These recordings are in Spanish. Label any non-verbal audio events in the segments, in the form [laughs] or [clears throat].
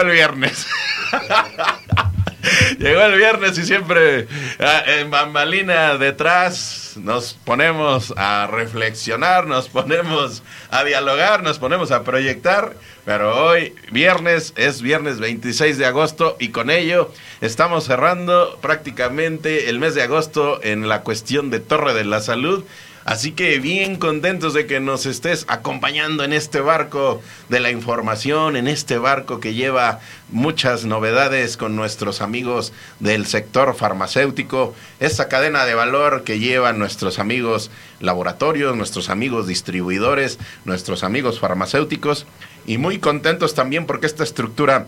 El viernes. [laughs] Llegó el viernes y siempre ah, en bambalina detrás nos ponemos a reflexionar, nos ponemos a dialogar, nos ponemos a proyectar, pero hoy viernes es viernes 26 de agosto y con ello estamos cerrando prácticamente el mes de agosto en la cuestión de Torre de la Salud Así que bien contentos de que nos estés acompañando en este barco de la información, en este barco que lleva muchas novedades con nuestros amigos del sector farmacéutico, esta cadena de valor que llevan nuestros amigos laboratorios, nuestros amigos distribuidores, nuestros amigos farmacéuticos. Y muy contentos también porque esta estructura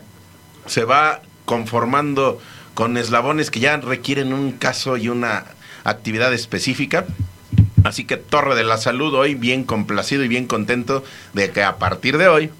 se va conformando con eslabones que ya requieren un caso y una actividad específica Así que Torre de la Salud hoy bien complacido y bien contento de que a partir de hoy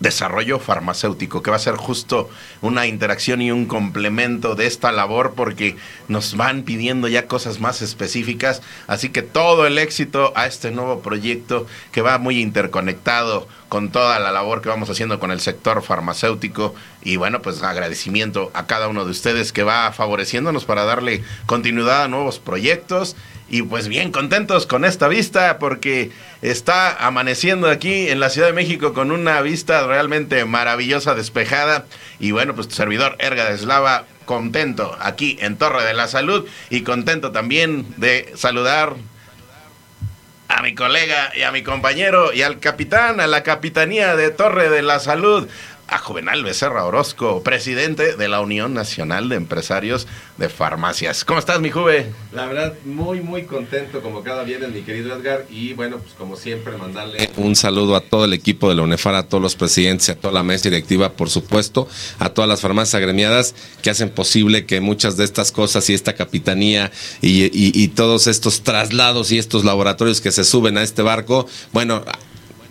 desarrollo farmacéutico, que va a ser justo una interacción y un complemento de esta labor porque nos van pidiendo ya cosas más específicas, así que todo el éxito a este nuevo proyecto que va muy interconectado con toda la labor que vamos haciendo con el sector farmacéutico y bueno, pues agradecimiento a cada uno de ustedes que va favoreciéndonos para darle continuidad a nuevos proyectos y pues bien contentos con esta vista porque está amaneciendo aquí en la Ciudad de México con una vista realmente maravillosa, despejada. Y bueno, pues tu servidor Erga de contento aquí en Torre de la Salud y contento también de saludar a mi colega y a mi compañero y al capitán, a la capitanía de Torre de la Salud, a Juvenal Becerra Orozco, presidente de la Unión Nacional de Empresarios de Farmacias. ¿Cómo estás, mi Juve? La verdad, muy, muy contento como cada viernes, mi querido Edgar. Y bueno, pues como siempre, mandarle un saludo a todo el equipo de la UNEFAR, a todos los presidentes, a toda la mesa directiva, por supuesto, a todas las farmacias agremiadas que hacen posible que muchas de estas cosas y esta capitanía y, y todos estos traslados y estos laboratorios que se suben a este barco, bueno,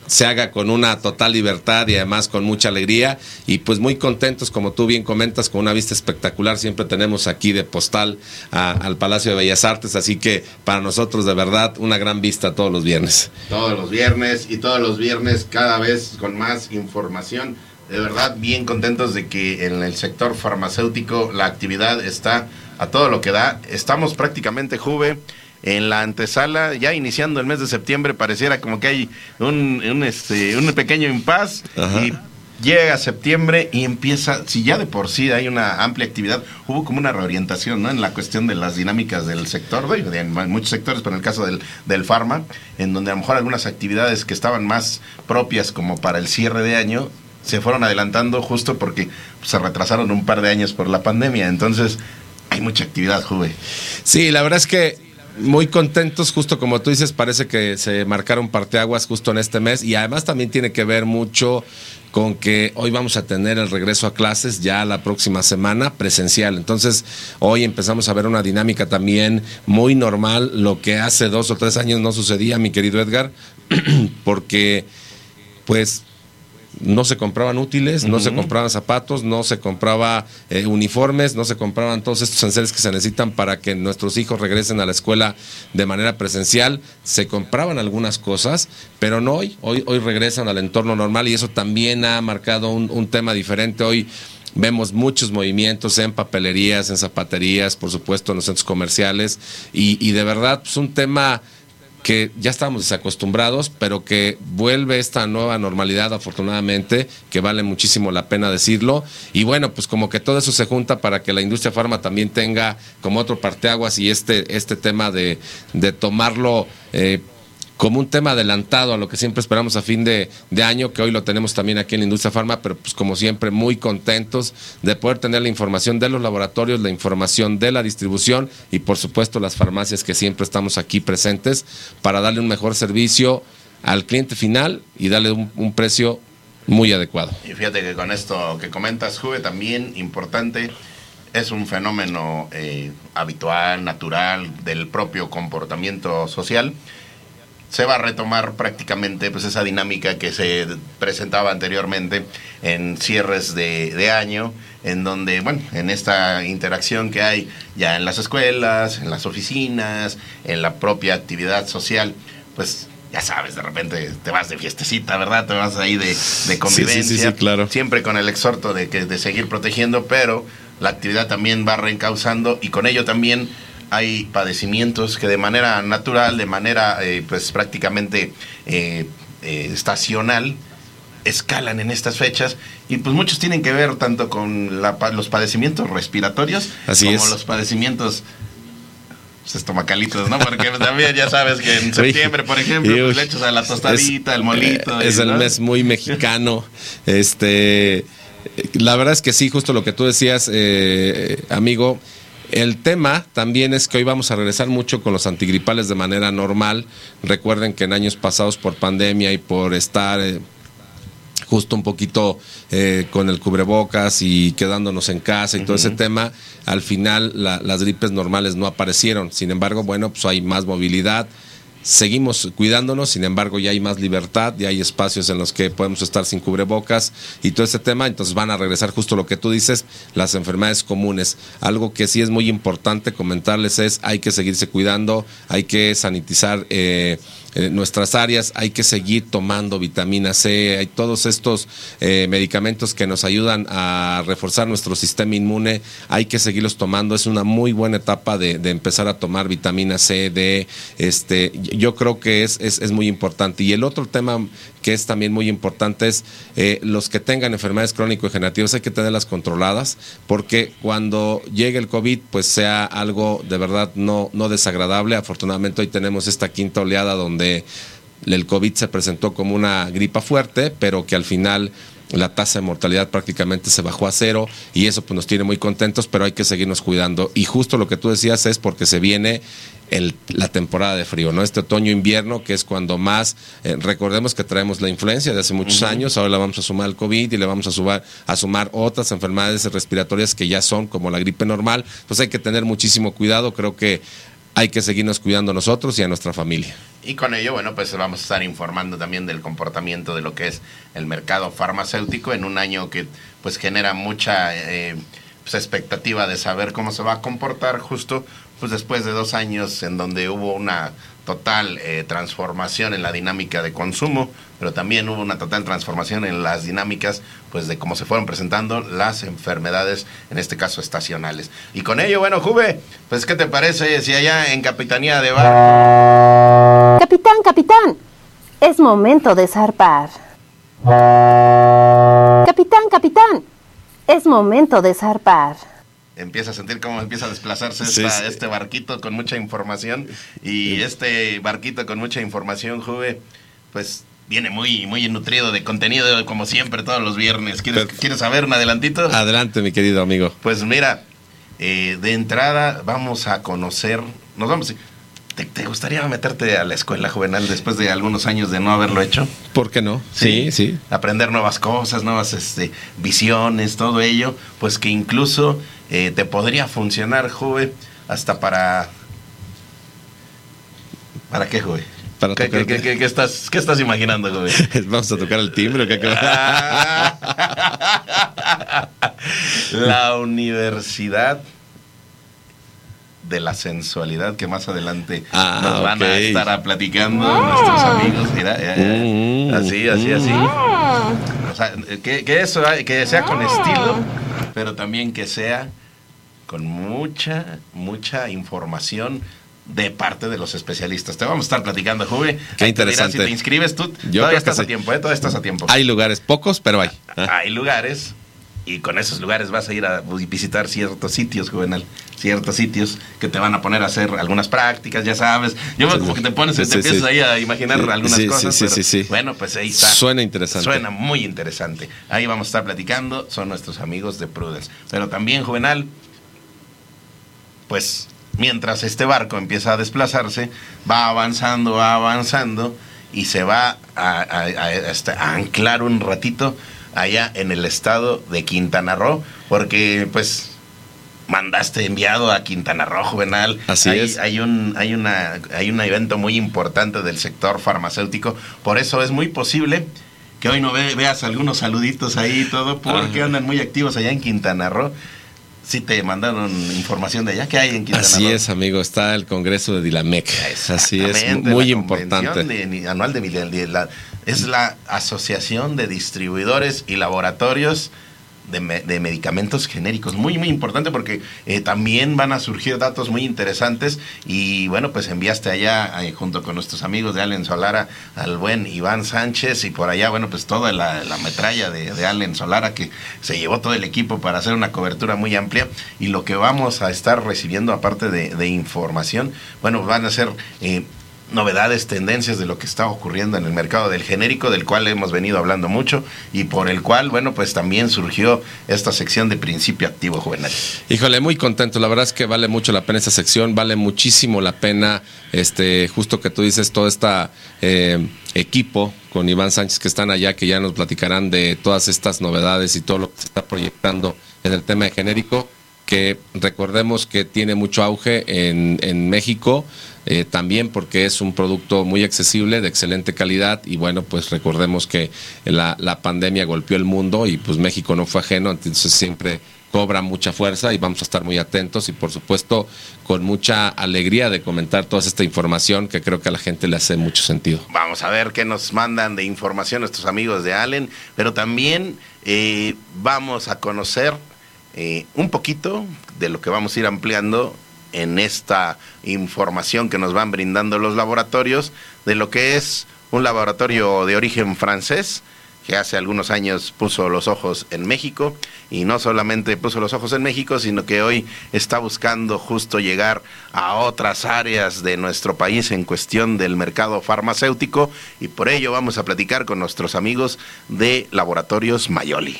se haga con una total libertad y además con mucha alegría. Y pues muy contentos como tú bien comentas con una vista espectacular. Siempre tenemos aquí de postal al Palacio de Bellas Artes así que para nosotros de verdad una gran vista todos los viernes. Todos los viernes y todos los viernes cada vez con más información. De verdad bien contentos de que en el sector farmacéutico la actividad está a todo lo que da. Estamos prácticamente Juve en la antesala, ya iniciando el mes de septiembre, pareciera como que hay un, un, este, un pequeño impas y llega septiembre y empieza, si ya de por sí hay una amplia actividad, hubo como una reorientación ¿no? en la cuestión de las dinámicas del sector, de, en muchos sectores, pero en el caso del, del farma, en donde a lo mejor algunas actividades que estaban más propias como para el cierre de año, se fueron adelantando justo porque se retrasaron un par de años por la pandemia. Entonces, hay mucha actividad, Juve. Sí, la verdad es que muy contentos, justo como tú dices, parece que se marcaron parteaguas justo en este mes y además también tiene que ver mucho con que hoy vamos a tener el regreso a clases ya la próxima semana presencial. Entonces, hoy empezamos a ver una dinámica también muy normal, lo que hace dos o tres años no sucedía, mi querido Edgar, [clears throat] porque pues no se compraban útiles, no se compraban zapatos, no se compraba eh, uniformes, no se compraban todos estos enseres que se necesitan para que nuestros hijos regresen a la escuela de manera presencial. Se compraban algunas cosas, pero no hoy. Hoy, hoy regresan al entorno normal y eso también ha marcado un, tema diferente. Hoy vemos muchos movimientos en papelerías, en zapaterías, por supuesto en los centros comerciales y, y de verdad es pues, un tema que ya estamos desacostumbrados, pero que vuelve esta nueva normalidad afortunadamente, que vale muchísimo la pena decirlo. Y bueno, pues como que todo eso se junta para que la industria farma también tenga como otro parteaguas y este, este tema de, de tomarlo. Eh, como un tema adelantado a lo que siempre esperamos a fin de, año, que hoy lo tenemos también aquí en la industria farma, pero pues como siempre muy contentos de poder tener la información de los laboratorios, la información de la distribución y por supuesto las farmacias que siempre estamos aquí presentes para darle un mejor servicio al cliente final y darle un, un precio muy adecuado. Y fíjate que con esto que comentas, Juve, también importante, es un fenómeno eh, habitual, natural, del propio comportamiento social se va a retomar prácticamente pues esa dinámica que se presentaba anteriormente en cierres de, de, año, en donde, bueno, en esta interacción que hay ya en las escuelas, en las oficinas, en la propia actividad social, pues ya sabes, de repente te vas de fiestecita, ¿verdad? Te vas ahí de, de convivencia. Sí, sí, sí, claro. Siempre con el exhorto de, que, de seguir protegiendo, pero la actividad también va reencauzando y con ello también hay padecimientos que de manera natural, de manera eh, pues prácticamente eh, eh, estacional, escalan en estas fechas y pues muchos tienen que ver tanto con la, los padecimientos respiratorios Así como es. los padecimientos pues, estomacalitos, ¿no? Porque [laughs] también ya sabes que en septiembre, por ejemplo, pues, le echas a la tostadita, es, el molito. Es y, el ¿no? mes muy mexicano. [laughs] este, la verdad es que sí, justo lo que tú decías, eh, amigo. El tema también es que hoy vamos a regresar mucho con los antigripales de manera normal. Recuerden que en años pasados por pandemia y por estar eh, justo un poquito eh, con el cubrebocas y quedándonos en casa y uh -huh. todo ese tema, al final la, las gripes normales no aparecieron. Sin embargo, bueno, pues hay más movilidad. Seguimos cuidándonos, sin embargo ya hay más libertad, ya hay espacios en los que podemos estar sin cubrebocas y todo ese tema, entonces van a regresar justo lo que tú dices, las enfermedades comunes. Algo que sí es muy importante comentarles es hay que seguirse cuidando, hay que sanitizar eh, eh, nuestras áreas, hay que seguir tomando vitamina C, hay todos estos eh, medicamentos que nos ayudan a reforzar nuestro sistema inmune, hay que seguirlos tomando, es una muy buena etapa de, de empezar a tomar vitamina C, D, este, yo creo que es, es, es, muy importante. Y el otro tema que es también muy importante es eh, los que tengan enfermedades crónico-degenerativas hay que tenerlas controladas porque cuando llegue el COVID pues sea algo de verdad no, no desagradable. Afortunadamente hoy tenemos esta quinta oleada donde el COVID se presentó como una gripa fuerte, pero que al final la tasa de mortalidad prácticamente se bajó a cero y eso pues nos tiene muy contentos, pero hay que seguirnos cuidando. Y justo lo que tú decías es porque se viene el, la temporada de frío, ¿no? Este otoño-invierno, que es cuando más, eh, recordemos que traemos la influencia de hace muchos uh -huh. años, ahora la vamos a sumar al COVID y le vamos a, a sumar otras enfermedades respiratorias que ya son como la gripe normal, pues hay que tener muchísimo cuidado, creo que hay que seguirnos cuidando a nosotros y a nuestra familia. Y con ello, bueno, pues vamos a estar informando también del comportamiento de lo que es el mercado farmacéutico en un año que pues genera mucha eh, pues, expectativa de saber cómo se va a comportar justo pues después de dos años en donde hubo una total eh, transformación en la dinámica de consumo, pero también hubo una total transformación en las dinámicas pues de cómo se fueron presentando las enfermedades, en este caso estacionales. Y con ello, bueno, Juve, pues ¿qué te parece si allá en Capitanía de Bar... Capitán, capitán, es momento de zarpar. Capitán, capitán, es momento de zarpar empieza a sentir cómo empieza a desplazarse esta, sí, sí. este barquito con mucha información y este barquito con mucha información, Juve, pues viene muy muy nutrido de contenido como siempre todos los viernes. ¿Quieres, Pero, ¿quieres saber un adelantito? Adelante, mi querido amigo. Pues mira, eh, de entrada vamos a conocer, nos vamos ¿Te, ¿Te, gustaría meterte a la escuela juvenil después de algunos años de no haberlo hecho? ¿Por qué no? Sí, sí. sí. Aprender nuevas cosas, nuevas este, visiones, todo ello, pues que incluso eh, te podría funcionar, Juve, hasta para... ¿Para qué, Juve? Para ¿Qué, qué, qué, ¿Qué, estás, ¿Qué estás imaginando, Juve? [laughs] Vamos a tocar el timbre. ¿qué? [laughs] la universidad de la sensualidad que más adelante ah, nos van okay. a estar a platicando ah. nuestros amigos. Mira, ya, ya. Mm, así, así, así. Mm. O sea, que, que, eso, que sea con estilo, pero también que sea con mucha, mucha información de parte de los especialistas. Te vamos a estar platicando, Juve. Qué interesante. Dirás, si te inscribes tú, Yo todavía estás a tiempo, ¿eh? Todavía estás a tiempo. Hay lugares pocos, pero hay. [laughs] Hay lugares y con esos lugares vas a ir a visitar ciertos sitios, Juvenal. Ciertos sitios que te van a poner a hacer algunas prácticas, ya sabes. Yo Sí, como que te pones, sí, te empiezas sí. ahí a imaginar Sí, algunas cosas. sí, sí, pero, sí, sí. Bueno, pues ahí está. Suena interesante. Suena muy interesante. Ahí vamos a estar platicando. Son nuestros amigos de Prudence. Pero también, Juvenal, pues mientras este barco empieza a desplazarse, va avanzando, va avanzando y se va a, a- a- hasta a anclar un ratito allá en el estado de Quintana Roo, porque pues mandaste enviado a Quintana Roo, Juvenal. Así hay, es. Hay un, hay, una, hay un evento muy importante del sector farmacéutico, por eso es muy posible que hoy no ve- veas algunos saluditos ahí y todo, porque andan muy activos allá en Quintana Roo. Sí te mandaron información de allá. ¿Qué hay en Quintana Así Roo? es, amigo, está el Congreso de Dilamec. Así es, muy la importante. de- anual de, de- de la- es la Asociación de Distribuidores y Laboratorios de, me- de Medicamentos Genéricos. Muy, muy importante porque eh, también van a surgir datos muy interesantes y bueno, pues enviaste allá eh, junto con nuestros amigos de Allen Solara al buen Iván Sánchez y por allá, bueno, pues toda la, la metralla de, Allen Solara que se llevó todo el equipo para hacer una cobertura muy amplia y lo que vamos a estar recibiendo aparte de, de información, bueno, van a ser... eh, novedades, tendencias de lo que está ocurriendo en el mercado del genérico, del cual hemos venido hablando mucho y por el cual, bueno, pues también surgió esta sección de principio activo juvenil. Híjole, muy contento. La verdad es que vale mucho la pena esta sección, vale muchísimo la pena, este, justo que tú dices, todo este equipo con Iván Sánchez que están allá, que ya nos platicarán de todas estas novedades y todo lo que se está proyectando en el tema de genérico, que recordemos que tiene mucho auge en, en México, eh, también porque es un producto muy accesible, de excelente calidad, y bueno, pues recordemos que la, la pandemia golpeó el mundo y pues México no fue ajeno, entonces siempre cobra mucha fuerza y vamos a estar muy atentos y por supuesto con mucha alegría de comentar toda esta información que creo que a la gente le hace mucho sentido. Vamos a ver qué nos mandan de información nuestros amigos de Allen, pero también eh, vamos a conocer eh, un poquito de lo que vamos a ir ampliando en esta información que nos van brindando los laboratorios de lo que es un laboratorio de origen francés que hace algunos años puso los ojos en México y no solamente puso los ojos en México, sino que hoy está buscando justo llegar a otras áreas de nuestro país en cuestión del mercado farmacéutico y por ello vamos a platicar con nuestros amigos de Laboratorios Mayoli.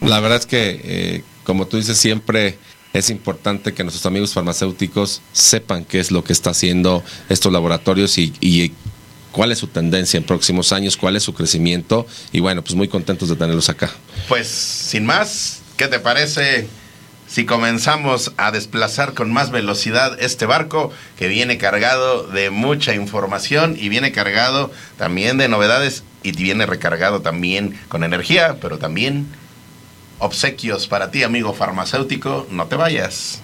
La verdad es que, eh, como tú dices, siempre es importante que nuestros amigos farmacéuticos sepan qué es lo que está haciendo estos laboratorios y, y cuál es su tendencia en próximos años, cuál es su crecimiento y bueno, pues muy contentos de tenerlos acá. Pues sin más, ¿qué te parece si comenzamos a desplazar con más velocidad este barco que viene cargado de mucha información y viene cargado también de novedades y viene recargado también con energía, pero también obsequios para ti, amigo farmacéutico, no te vayas.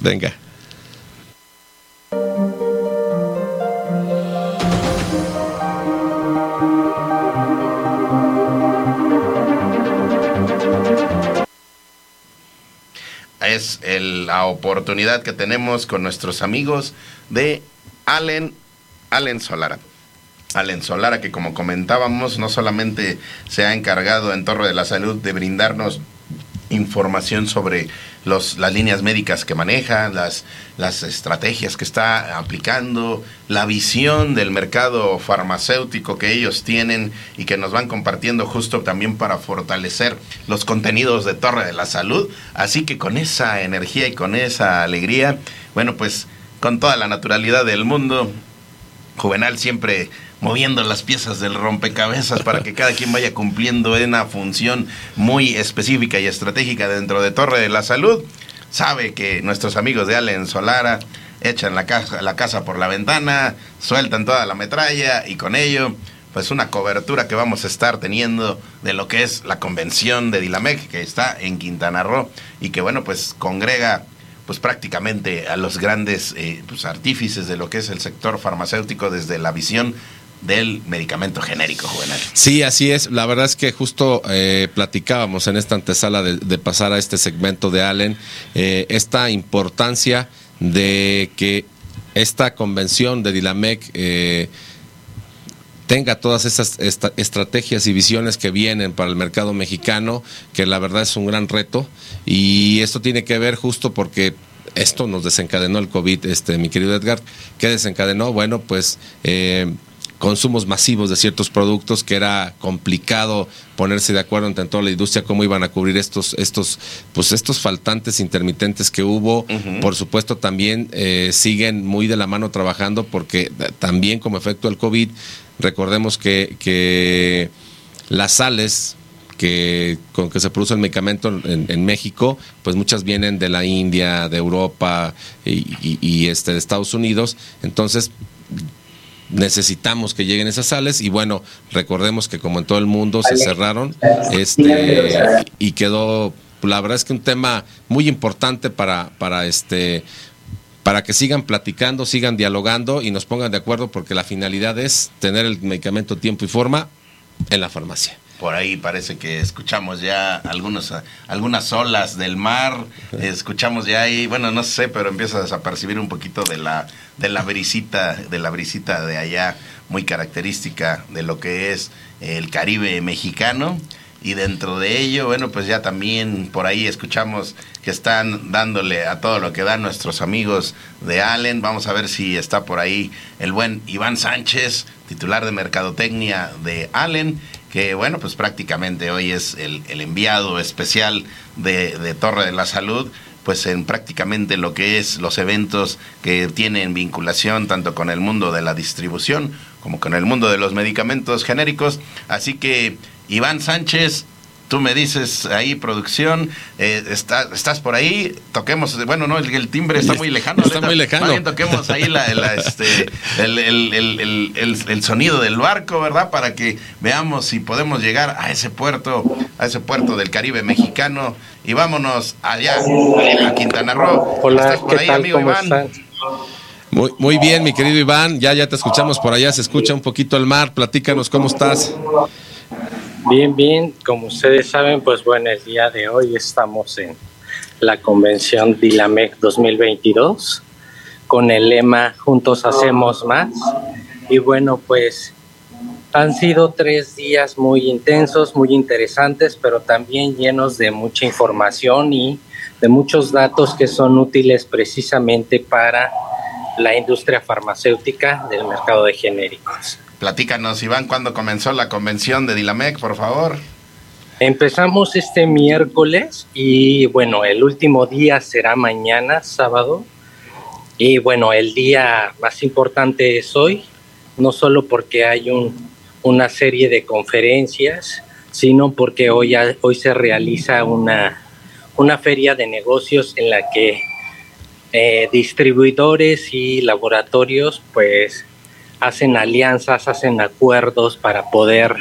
Venga. es el- la oportunidad que tenemos con nuestros amigos de Allen, Allen Solara. Allen Solara, que como comentábamos, no solamente se ha encargado en Torre de la Salud de brindarnos información sobre los, las líneas médicas que maneja, las, las estrategias que está aplicando, la visión del mercado farmacéutico que ellos tienen y que nos van compartiendo justo también para fortalecer los contenidos de Torre de la Salud. Así que con esa energía y con esa alegría, bueno, pues con toda la naturalidad del mundo, Juvenal siempre moviendo las piezas del rompecabezas para que cada quien vaya cumpliendo una función muy específica y estratégica dentro de Torre de la Salud. Sabe que nuestros amigos de Allen Solara echan la casa, la casa por la ventana, sueltan toda la metralla y con ello pues una cobertura que vamos a estar teniendo de lo que es la convención de Dilamec que está en Quintana Roo y que bueno pues congrega pues prácticamente a los grandes eh, pues, artífices de lo que es el sector farmacéutico desde la visión del medicamento genérico, Juvenal. Sí, así es. La verdad es que justo eh, platicábamos en esta antesala de, pasar a este segmento de Allen, eh, esta importancia de que esta convención de Dilamec eh, tenga todas esas estrategias y visiones que vienen para el mercado mexicano, que la verdad es un gran reto. Y esto tiene que ver justo porque esto nos desencadenó el COVID, este, mi querido Edgar. ¿Qué desencadenó? Bueno, pues consumos masivos de ciertos productos que era complicado ponerse de acuerdo entre toda la industria cómo iban a cubrir estos estos pues estos faltantes intermitentes que hubo por supuesto también eh, siguen muy de la mano trabajando porque también como efecto del covid recordemos que, que las sales que con que se produce el medicamento en, México, pues muchas vienen de la India, de Europa y, este de Estados Unidos. Entonces necesitamos que lleguen esas sales. Y bueno, recordemos que como en todo el mundo se cerraron este y quedó la verdad es que un tema muy importante para para este para que sigan platicando, sigan dialogando y nos pongan de acuerdo porque la finalidad es tener el medicamento tiempo y forma en la farmacia por ahí parece que escuchamos ya algunos, algunas olas del mar, escuchamos ya ahí, bueno, no sé, pero empieza a desapercibir un poquito de la, de la brisita, de la brisita de allá, muy característica de lo que es el Caribe mexicano. Y dentro de ello, bueno, pues ya también por ahí escuchamos que están dándole a todo lo que dan nuestros amigos de Allen. Vamos a ver si está por ahí el buen Iván Sánchez, titular de Mercadotecnia de Allen que bueno, pues prácticamente hoy es el, enviado especial de, Torre de la Salud, pues en prácticamente lo que es los eventos que tienen vinculación tanto con el mundo de la distribución como con el mundo de los medicamentos genéricos. Así que Iván Sánchez, Tú me dices ahí, producción, eh, está, estás por ahí, toquemos, bueno, no, el, timbre está muy lejano. Está muy lejano. toquemos ahí la, [laughs] este, el, sonido del barco, ¿verdad? Para que veamos si podemos llegar a ese puerto, a ese puerto del Caribe mexicano. Y vámonos allá, a Quintana Roo. Hola, ¿Estás por ahí, amigo Iván? Muy, muy bien, mi querido Iván, ya, ya te escuchamos por allá, se escucha un poquito el mar, platícanos cómo estás. Bien, bien, como ustedes saben, pues bueno, el día de hoy estamos en la convención DILAMEC 2022 con el lema Juntos Hacemos Más. Y bueno, pues han sido tres días muy intensos, muy interesantes, pero también llenos de mucha información y de muchos datos que son útiles precisamente para la industria farmacéutica del mercado de genéricos. Platícanos, Iván, ¿cuándo comenzó la convención de Dilamec, por favor? Empezamos este miércoles y bueno, el último día será mañana, sábado. Y bueno, el día más importante es hoy, no solo porque hay un, una serie de conferencias, sino porque hoy, hoy se realiza una, una feria de negocios en la que eh, distribuidores y laboratorios pues hacen alianzas, hacen acuerdos para poder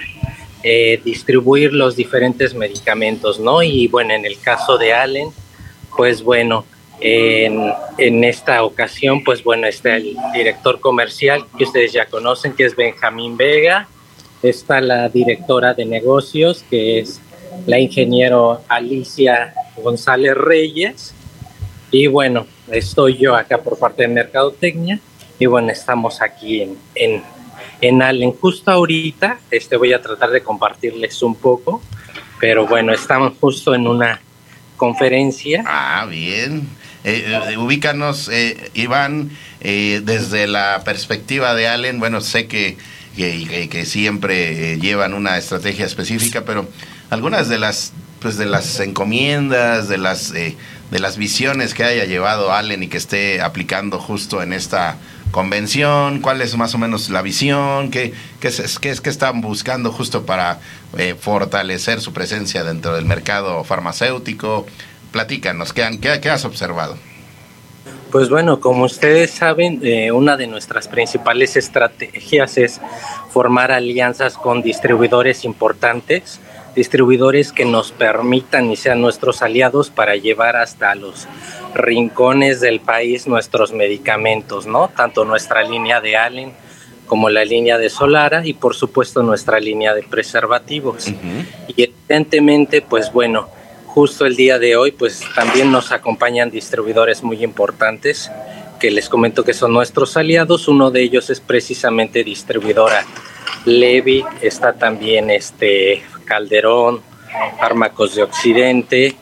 eh, distribuir los diferentes medicamentos, ¿no? Y bueno, en el caso de Allen, pues bueno, en, en, esta ocasión, pues bueno, está el director comercial que ustedes ya conocen, que es Benjamín Vega, está la directora de negocios, que es la ingeniero Alicia González Reyes, y bueno, estoy yo acá por parte de Mercadotecnia, y bueno, estamos aquí en, en, en Allen. Justo ahorita este, voy a tratar de compartirles un poco, pero bueno, estamos justo en una conferencia. Ah, bien. Eh, eh ubícanos, eh, Iván, eh, desde la perspectiva de Allen, bueno, sé que, que, que siempre llevan una estrategia específica, pero algunas de las pues de las encomiendas, de las de las visiones que haya llevado Allen y que esté aplicando justo en esta convención? ¿Cuál es más o menos la visión? ¿Qué, qué, es, qué que están buscando justo para eh, fortalecer su presencia dentro del mercado farmacéutico? Platícanos, ¿qué, qué, has observado? Pues bueno, como ustedes saben, eh, una de nuestras principales estrategias es formar alianzas con distribuidores importantes distribuidores que nos permitan y sean nuestros aliados para llevar hasta los rincones del país nuestros medicamentos, ¿no? Tanto nuestra línea de Allen como la línea de Solara y por supuesto nuestra línea de preservativos. Y evidentemente, pues bueno, justo el día de hoy, pues también nos acompañan distribuidores muy importantes que les comento que son nuestros aliados. Uno de ellos es precisamente distribuidora Levi, está también este Calderón, Fármacos de Occidente,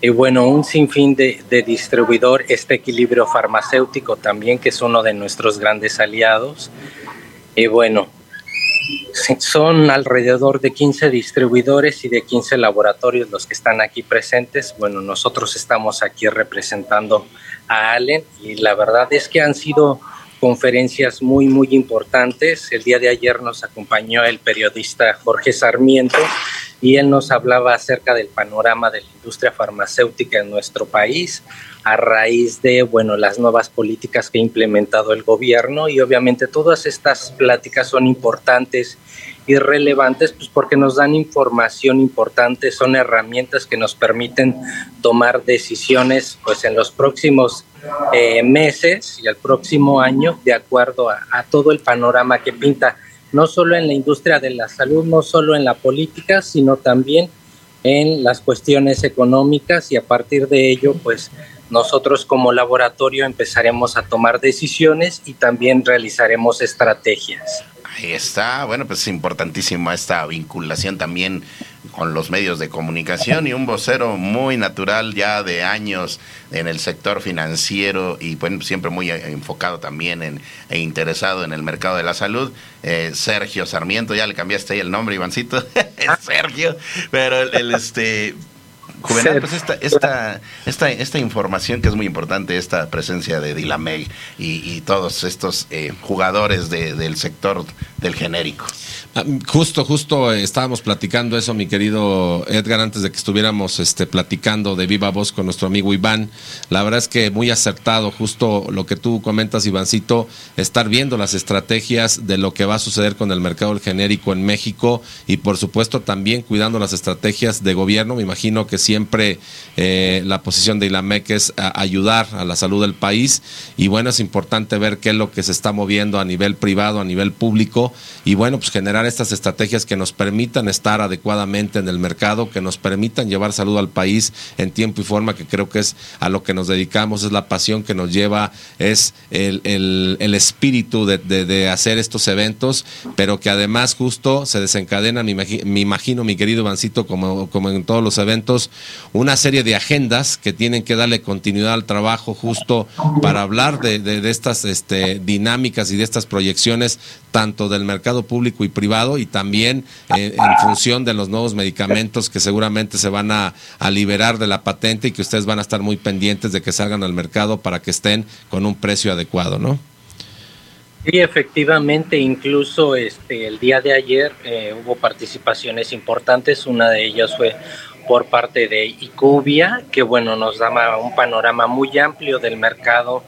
y bueno, un sinfín de, de distribuidor, este equilibrio farmacéutico también, que es uno de nuestros grandes aliados. Y bueno, son alrededor de 15 distribuidores y de 15 laboratorios los que están aquí presentes. Bueno, nosotros estamos aquí representando a Allen y la verdad es que han sido conferencias muy, muy importantes. El día de ayer nos acompañó el periodista Jorge Sarmiento y él nos hablaba acerca del panorama de la industria farmacéutica en nuestro país a raíz de, bueno, las nuevas políticas que ha implementado el gobierno y obviamente todas estas pláticas son importantes y relevantes pues porque nos dan información importante, son herramientas que nos permiten tomar decisiones pues en los próximos eh, meses y el próximo año de acuerdo a, a todo el panorama que pinta no solo en la industria de la salud, no solo en la política, sino también en las cuestiones económicas y a partir de ello, pues nosotros como laboratorio empezaremos a tomar decisiones y también realizaremos estrategias. Ahí está, bueno, pues es importantísima esta vinculación también con los medios de comunicación y un vocero muy natural ya de años en el sector financiero y bueno, siempre muy enfocado también en, e interesado en el mercado de la salud. Eh, Sergio Sarmiento, ya le cambiaste ahí el nombre, Ivancito, [laughs] Sergio, pero el, este... Juvenal, pues esta, esta, esta, esta información que es muy importante, esta presencia de Dilameg y, todos estos eh, jugadores del sector del genérico. Ah, justo, justo eh, estábamos platicando eso, mi querido Edgar, antes de que estuviéramos este, platicando de viva voz con nuestro amigo Iván. La verdad es que muy acertado, justo lo que tú comentas, Ivancito, estar viendo las estrategias de lo que va a suceder con el mercado del genérico en México y por supuesto también cuidando las estrategias de gobierno. Me imagino que siempre eh, la posición de ILAMEC es ayudar a la salud del país. Y bueno, es importante ver qué es lo que se está moviendo a nivel privado, a nivel público. Y bueno, pues generar estas estrategias que nos permitan estar adecuadamente en el mercado, que nos permitan llevar salud al país en tiempo y forma, que creo que es a lo que nos dedicamos, es la pasión que nos lleva, es el, el, espíritu de, de, hacer estos eventos, pero que además justo se desencadenan, me imagino, mi querido Vancito, como, como en todos los eventos, una serie de agendas que tienen que darle continuidad al trabajo justo para hablar de, de estas este, dinámicas y de estas proyecciones, tanto del mercado público y privado, y también eh, en función de los nuevos medicamentos que seguramente se van a, liberar de la patente y que ustedes van a estar muy pendientes de que salgan al mercado para que estén con un precio adecuado, ¿no? Sí, efectivamente, incluso este, el día de ayer eh, hubo participaciones importantes, una de ellas fue por parte de ICUBIA, que bueno, nos daba un panorama muy amplio del mercado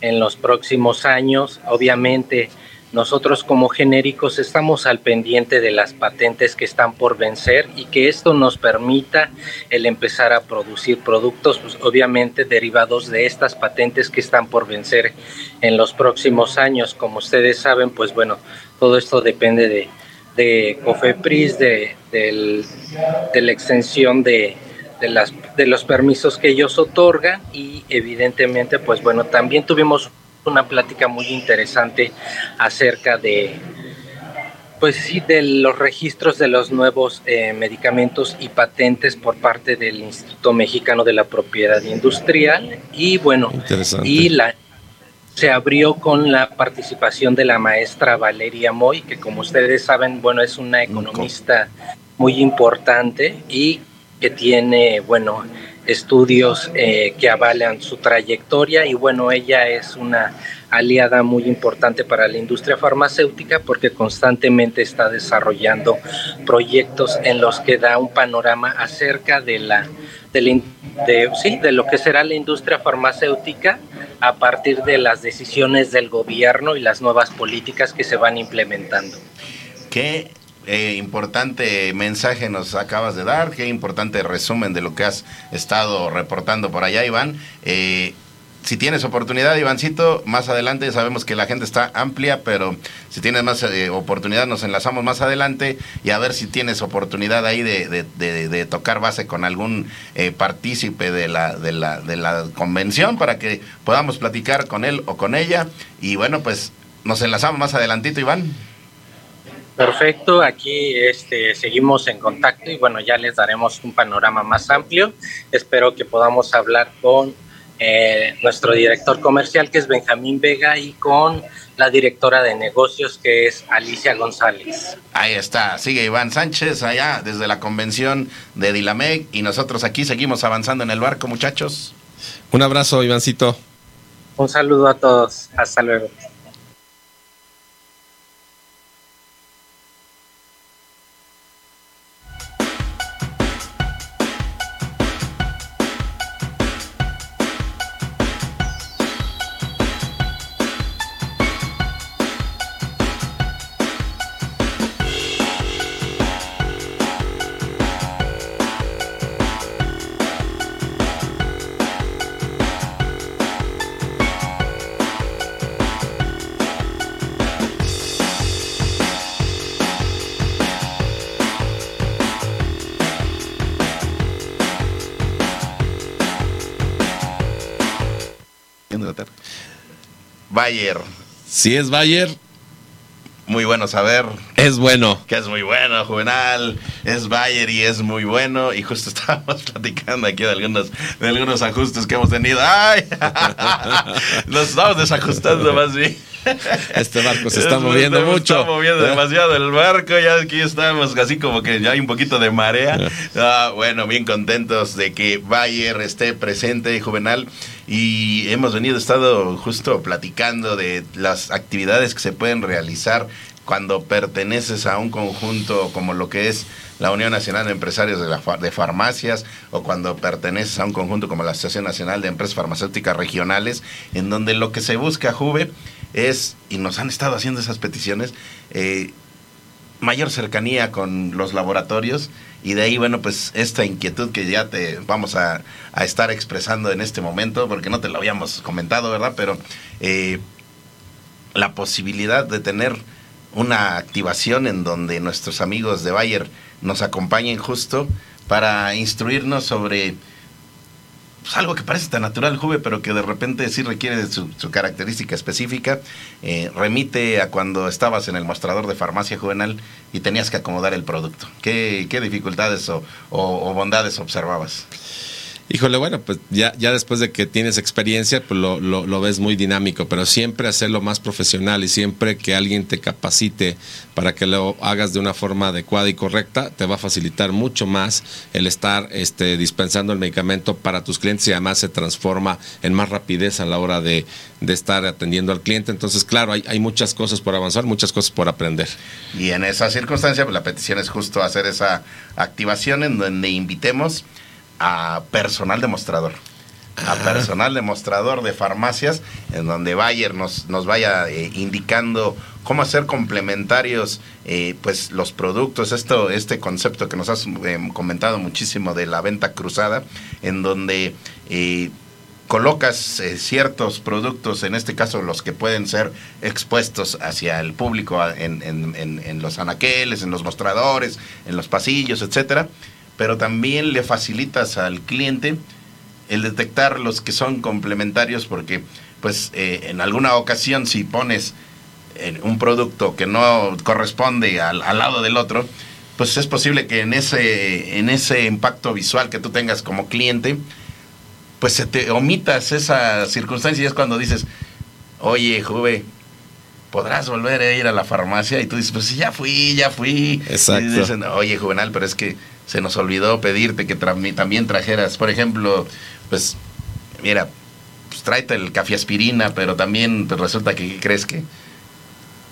en los próximos años. Obviamente, nosotros como genéricos estamos al pendiente de las patentes que están por vencer y que esto nos permita el empezar a producir productos, pues, obviamente derivados de estas patentes que están por vencer en los próximos años. Como ustedes saben, pues bueno, todo esto depende de, de COFEPRIS, de, de la extensión de, de, las, de los permisos que ellos otorgan y evidentemente, pues bueno, también tuvimos una plática muy interesante acerca de, pues sí, de los registros de los nuevos eh, medicamentos y patentes por parte del Instituto Mexicano de la Propiedad Industrial y bueno, y la se abrió con la participación de la maestra Valeria Moy, que como ustedes saben, bueno, es una economista muy importante y que tiene, bueno, estudios eh, que avalan su trayectoria y bueno, ella es una aliada muy importante para la industria farmacéutica porque constantemente está desarrollando proyectos en los que da un panorama acerca de la de, de, sí, de lo que será la industria farmacéutica a partir de las decisiones del gobierno y las nuevas políticas que se van implementando. ¿Qué eh, importante mensaje nos acabas de dar, qué importante resumen de lo que has estado reportando por allá, Iván. Eh, si tienes oportunidad, Ivancito, más adelante, sabemos que la gente está amplia, pero si tienes más eh, oportunidad, nos enlazamos más adelante y a ver si tienes oportunidad ahí de, tocar base con algún partícipe de la, de, la, de la convención para que podamos platicar con él o con ella. Y bueno, pues nos enlazamos más adelantito, Iván. Perfecto, aquí este, seguimos en contacto y bueno, ya les daremos un panorama más amplio. Espero que podamos hablar con eh, nuestro director comercial, que es Benjamín Vega, y con la directora de negocios, que es Alicia González. Ahí está, sigue Iván Sánchez allá desde la convención de Dilamec y nosotros aquí seguimos avanzando en el barco, muchachos. Un abrazo, Ivancito. Un saludo a todos, hasta luego. Bayer. Si es Bayer, Muy bueno saber es bueno. que es muy bueno, Juvenal. Es Bayer y es muy bueno. Y justo [laughs] estábamos platicando aquí de algunos, de algunos ajustes que hemos tenido. ¡Ay! [laughs] Nos estamos desajustando más bien. [laughs] Este barco se está Es- moviendo se mucho. está moviendo ¿Eh? demasiado el barco. Ya aquí estamos así como que ya hay un poquito de marea. Ah, bueno, bien contentos de que Bayer esté presente, Juvenal. Y hemos venido, estado justo platicando de las actividades que se pueden realizar cuando perteneces a un conjunto como lo que es la Unión Nacional de Empresarios de, la de Farmacias o cuando perteneces a un conjunto como la Asociación Nacional de Empresas Farmacéuticas Regionales, en donde lo que se busca, Juve, es, y nos han estado haciendo esas peticiones, eh, mayor cercanía con los laboratorios y de ahí, bueno, pues esta inquietud que ya te vamos a, estar expresando en este momento, porque no te lo habíamos comentado, ¿verdad? Pero eh, la posibilidad de tener una activación en donde nuestros amigos de Bayer nos acompañen justo para instruirnos sobre pues, algo que parece tan natural, Juve, pero que de repente sí requiere de su, característica específica. Eh, remite a cuando estabas en el mostrador de farmacia juvenal y tenías que acomodar el producto. ¿Qué, qué dificultades o, o- o bondades observabas? Híjole, bueno, pues ya, ya después de que tienes experiencia, pues lo, lo, lo ves muy dinámico, pero siempre hacerlo más profesional y siempre que alguien te capacite para que lo hagas de una forma adecuada y correcta, te va a facilitar mucho más el estar este, dispensando el medicamento para tus clientes y además se transforma en más rapidez a la hora de, de estar atendiendo al cliente. Entonces, claro, hay, hay muchas cosas por avanzar, muchas cosas por aprender. Y en esa circunstancia, pues la petición es justo hacer esa activación en donde invitemos a personal demostrador. A personal demostrador de farmacias, en donde Bayer nos, nos vaya eh, indicando cómo hacer complementarios eh, pues los productos, esto, este concepto que nos has eh, comentado muchísimo de la venta cruzada, en donde eh, colocas eh, ciertos productos, en este caso los que pueden ser expuestos hacia el público a- en, en- en- en los anaqueles, en los mostradores, en los pasillos, etcétera, pero también le facilitas al cliente el detectar los que son complementarios porque pues eh, en alguna ocasión si pones eh, un producto que no corresponde al, al lado del otro, pues es posible que en ese, en ese impacto visual que tú tengas como cliente, pues se te omitas esa circunstancia y es cuando dices, oye, Juve, podrás volver a ir a la farmacia y tú dices, pues ya fui, ya fui. Exacto. Y dicen, oye, Juvenal, pero es que se nos olvidó pedirte que tra- también trajeras, por ejemplo, pues, mira, pues tráete el café aspirina, pero también pues, resulta que, ¿qué crees que?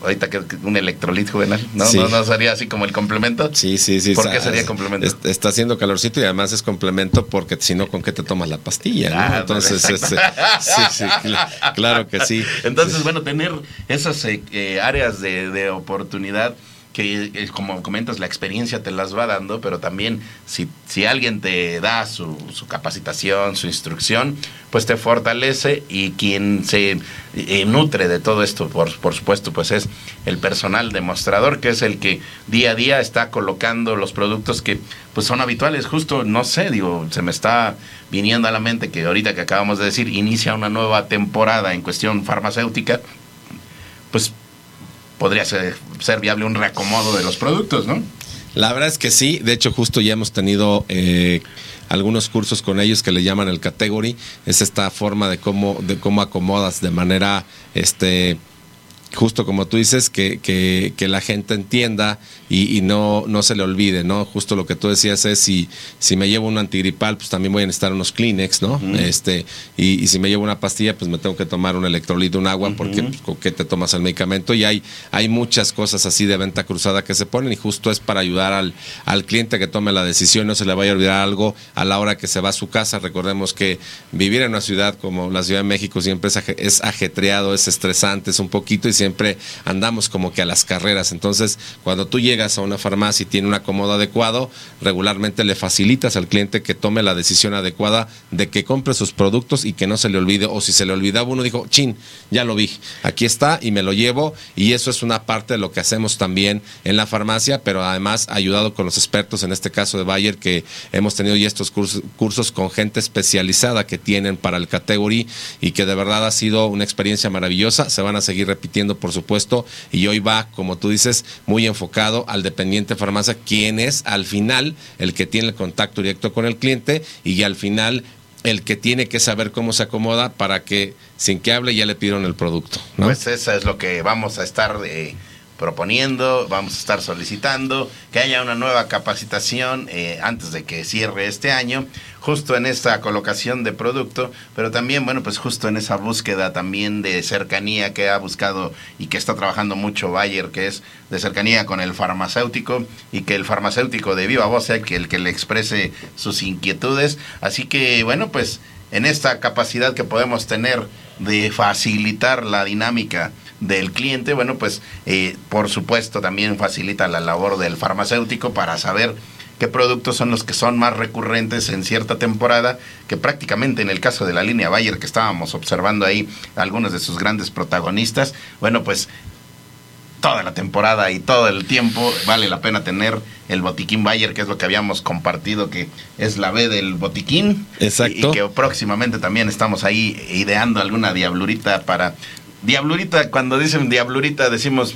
Ahorita que un electrolit juvenal, ¿no? Sí. ¿No, no sería así como el complemento? Sí, sí, sí. ¿Por qué sería complemento? es- está haciendo calorcito y además es complemento porque si no, ¿con qué te tomas la pastilla? no? Ah, Entonces, exacto. este, sí, sí, cla- claro que sí. Entonces, bueno, tener esas eh, eh, áreas de, de oportunidad que, eh, como comentas, la experiencia te las va dando, pero también si, si alguien te da su, capacitación, su instrucción, pues te fortalece y quien se eh, nutre de todo esto, por, por supuesto, pues es el personal demostrador, que es el que día a día está colocando los productos que pues son habituales. Justo, no sé, digo, se me está viniendo a la mente que ahorita que acabamos de decir, inicia una nueva temporada en cuestión farmacéutica, pues podría ser, viable un reacomodo de los productos, ¿no? La verdad es que sí, de hecho justo ya hemos tenido eh, algunos cursos con ellos que le llaman el category, es esta forma de cómo, de cómo acomodas de manera este justo como tú dices, que, que, que la gente entienda y, y, no, no se le olvide, ¿no? Justo lo que tú decías es si, si me llevo un antigripal, pues también voy a necesitar unos Kleenex, ¿no? Uh -huh. este, y, y, si me llevo una pastilla, pues me tengo que tomar un electrolito, un agua, uh -huh. porque pues, con qué te tomas el medicamento. Y hay, hay muchas cosas así de venta cruzada que se ponen y justo es para ayudar al, al cliente que tome la decisión, no se le vaya a olvidar algo a la hora que se va a su casa. Recordemos que vivir en una ciudad como la Ciudad de México siempre es, es ajetreado, es estresante, es un poquito y siempre andamos como que a las carreras. Entonces, cuando tú llegas a una farmacia y tiene un acomodo adecuado, regularmente le facilitas al cliente que tome la decisión adecuada de que compre sus productos y que no se le olvide. O si se le olvidaba, uno dijo, chin, ya lo vi, aquí está y me lo llevo. Y eso es una parte de lo que hacemos también en la farmacia, pero además ayudado con los expertos, en este caso de Bayer, que hemos tenido ya estos cursos, cursos con gente especializada que tienen para el category y que de verdad ha sido una experiencia maravillosa. Se van a seguir repitiendo, por supuesto y hoy va, como tú dices, muy enfocado al dependiente farmacia, quien es al final el que tiene el contacto directo con el cliente y al final el que tiene que saber cómo se acomoda para que sin que hable ya le pidieron el producto. Pues eso es lo que vamos a estar eh, proponiendo, vamos a estar solicitando que haya una nueva capacitación eh, antes de que cierre este año, justo en esta colocación de producto, pero también, bueno, pues justo en esa búsqueda también de cercanía que ha buscado y que está trabajando mucho Bayer, que es de cercanía con el farmacéutico y que el farmacéutico de viva voz sea que el que le exprese sus inquietudes. Así que, bueno, pues en esta capacidad que podemos tener de facilitar la dinámica del cliente, bueno, pues eh, por supuesto también facilita la labor del farmacéutico para saber qué productos son los que son más recurrentes en cierta temporada, que prácticamente en el caso de la línea Bayer que estábamos observando ahí algunos de sus grandes protagonistas, bueno, pues toda la temporada y todo el tiempo vale la pena tener el botiquín Bayer, que es lo que habíamos compartido, que es la B del botiquín. Exacto. Y, y que próximamente también estamos ahí ideando alguna diablurita para Diablurita, cuando dicen Diablurita decimos,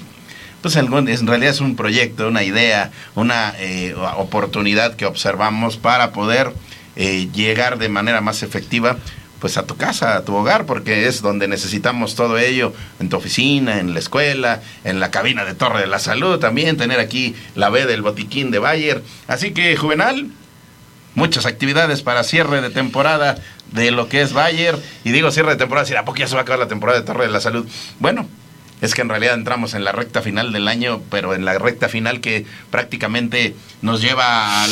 pues en realidad es un proyecto, una idea, una eh, oportunidad que observamos para poder eh, llegar de manera más efectiva pues a tu casa, a tu hogar, porque es donde necesitamos todo ello, en tu oficina, en la escuela, en la cabina de Torre de la Salud, también tener aquí la B del botiquín de Bayer. Así que, Juvenal, muchas actividades para cierre de temporada de lo que es Bayer. Y digo cierre de temporada, si a poco ya se va a acabar la temporada de Torre de la Salud. Bueno, es que en realidad entramos en la recta final del año, pero en la recta final que prácticamente nos lleva al,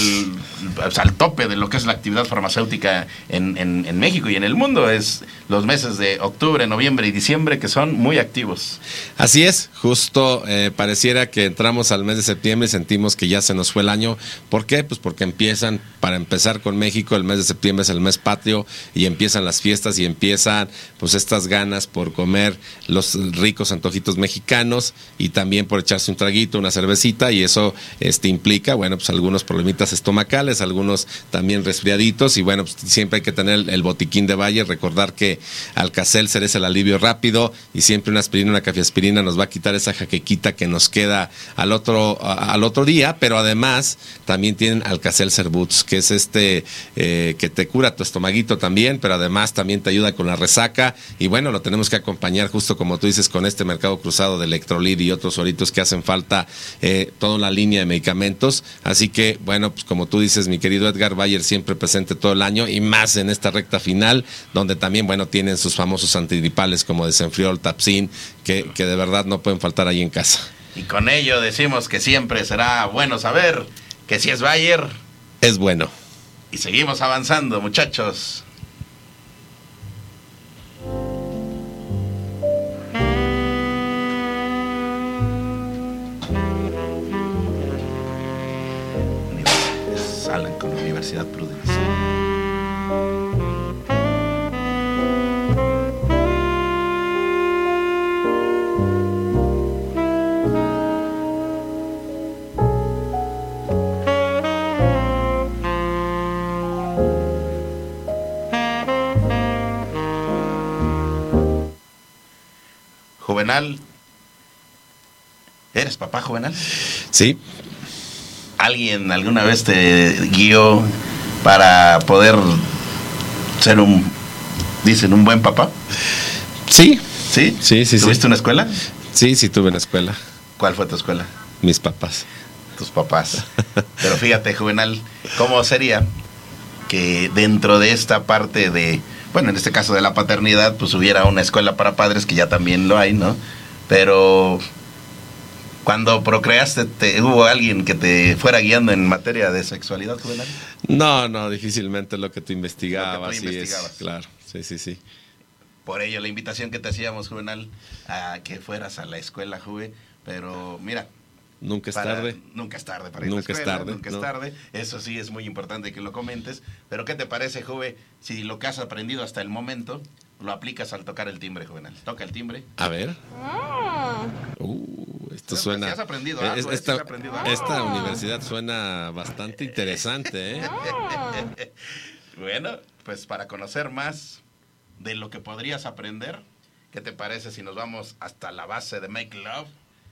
al tope de lo que es la actividad farmacéutica en, en, en, México y en el mundo. Es los meses de octubre, noviembre y diciembre que son muy activos. Así es, justo eh, pareciera que entramos al mes de septiembre y sentimos que ya se nos fue el año. ¿Por qué? Pues porque empiezan, para empezar con México, el mes de septiembre es el mes patrio y empiezan las fiestas y empiezan pues estas ganas por comer los ricos antojitos mexicanos y también por echarse un traguito, una cervecita y eso este, implica, bueno, pues algunos problemitas estomacales, algunos también resfriaditos y bueno, pues siempre hay que tener el, botiquín de Valle, recordar que Alcacelser es el alivio rápido y siempre una aspirina, una cafeaspirina nos va a quitar esa jaquequita que nos queda al otro, al otro día, pero además también tienen Alcacelser Boots, que es este eh, que te cura tu estomaguito también, pero además también te ayuda con la resaca y bueno, lo tenemos que acompañar justo como tú dices con este mercado cruzado de electrolit y otros oritos que hacen falta eh, toda una línea de medicamentos. Así que, bueno, pues como tú dices, mi querido Edgar Bayer siempre presente todo el año y más en esta recta final, donde también, bueno, tienen sus famosos antigripales como Desenfriol, Tapsin, que, que de verdad no pueden faltar ahí en casa. Y con ello decimos que siempre será bueno saber que si es Bayer, es bueno. Y seguimos avanzando, muchachos. Alan con la Universidad Prudencia. Juvenal, ¿Eres papá, Juvenal? Sí, ¿Alguien alguna vez te guió para poder ser un, dicen, un buen papá? sí, ¿Sí? Sí, sí, sí. ¿Tuviste una escuela? sí, sí tuve en la escuela. ¿Cuál fue tu escuela? Mis papás. tus papás. [laughs] Pero fíjate, Juvenal, ¿cómo sería que dentro de esta parte de, bueno, en este caso de la paternidad, pues hubiera una escuela para padres, que ya también lo hay, ¿no? Pero cuando procreaste, te, ¿hubo alguien que te fuera guiando en materia de sexualidad, Juvenal? No, no, difícilmente lo que tú investigabas. Lo que tú es, investigabas. claro, sí, sí, sí. Por ello, la invitación que te hacíamos, Juvenal, a que fueras a la escuela, Juve. Pero mira, Nunca es para- tarde. Nunca es tarde para ir a la Nunca es escuela, tarde, Nunca ¿no? es tarde. Eso sí es muy importante que lo comentes. Pero ¿qué te parece, Juve, si lo que has aprendido hasta el momento lo aplicas al tocar el timbre, Juvenal? Toca el timbre. A ver. Uh, esto Sí, suena. sí has aprendido eh, algo, es- eh, esta, aprendido algo. esta universidad suena bastante interesante, ¿eh? [laughs] Bueno, pues para conocer más de lo que podrías aprender, ¿qué te parece si nos vamos hasta la base de Make Love?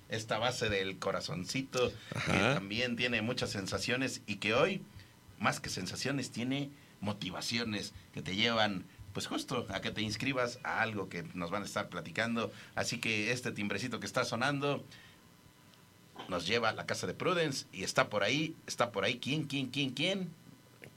Esta base del corazoncito que Ajá. también tiene muchas sensaciones y que hoy, más que sensaciones, tiene motivaciones que te llevan pues justo a que te inscribas a algo que nos van a estar platicando. Así que este timbrecito que está sonando nos lleva a la casa de Prudence y está por ahí, está por ahí. ¿Quién, quién, quién, quién?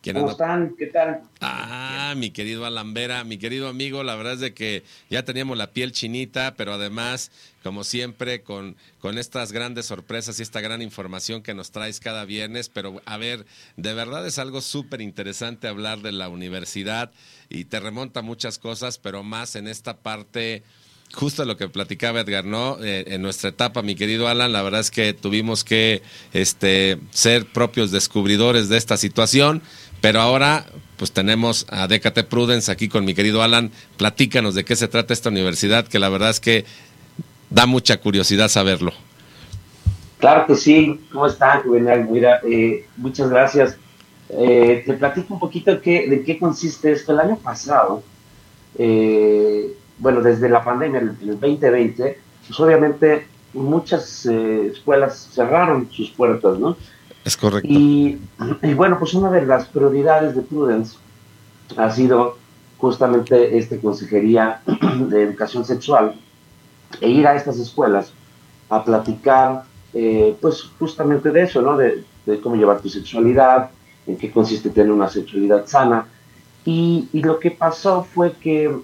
¿Quién ¿Cómo están? ¿Qué tal? Ah, mi querido Alan Vera, mi querido amigo, la verdad es de que ya teníamos la piel chinita, pero además, como siempre, con, con estas grandes sorpresas y esta gran información que nos traes cada viernes, pero a ver, de verdad es algo súper interesante hablar de la universidad y te remonta muchas cosas, pero más en esta parte justo lo que platicaba Edgar, ¿no? Eh, en nuestra etapa, mi querido Alan, la verdad es que tuvimos que este, ser propios descubridores de esta situación, pero ahora pues tenemos a Décate Prudence aquí con mi querido Alan. Platícanos de qué se trata esta universidad, que la verdad es que da mucha curiosidad saberlo. Claro que sí. ¿Cómo están, Juvenal? Mira, eh, muchas gracias. Eh, te platico un poquito qué, de qué consiste esto. El año pasado, eh, bueno, desde la pandemia, el, el 2020, pues obviamente muchas eh, escuelas cerraron sus puertas, ¿no? Es correcto. Y, y bueno, pues una de las prioridades de Prudence ha sido justamente esta Consejería [clears throat] de Educación Sexual e ir a estas escuelas a platicar, eh, pues justamente de eso, ¿no? De, de cómo llevar tu sexualidad, en qué consiste tener una sexualidad sana. Y, y lo que pasó fue que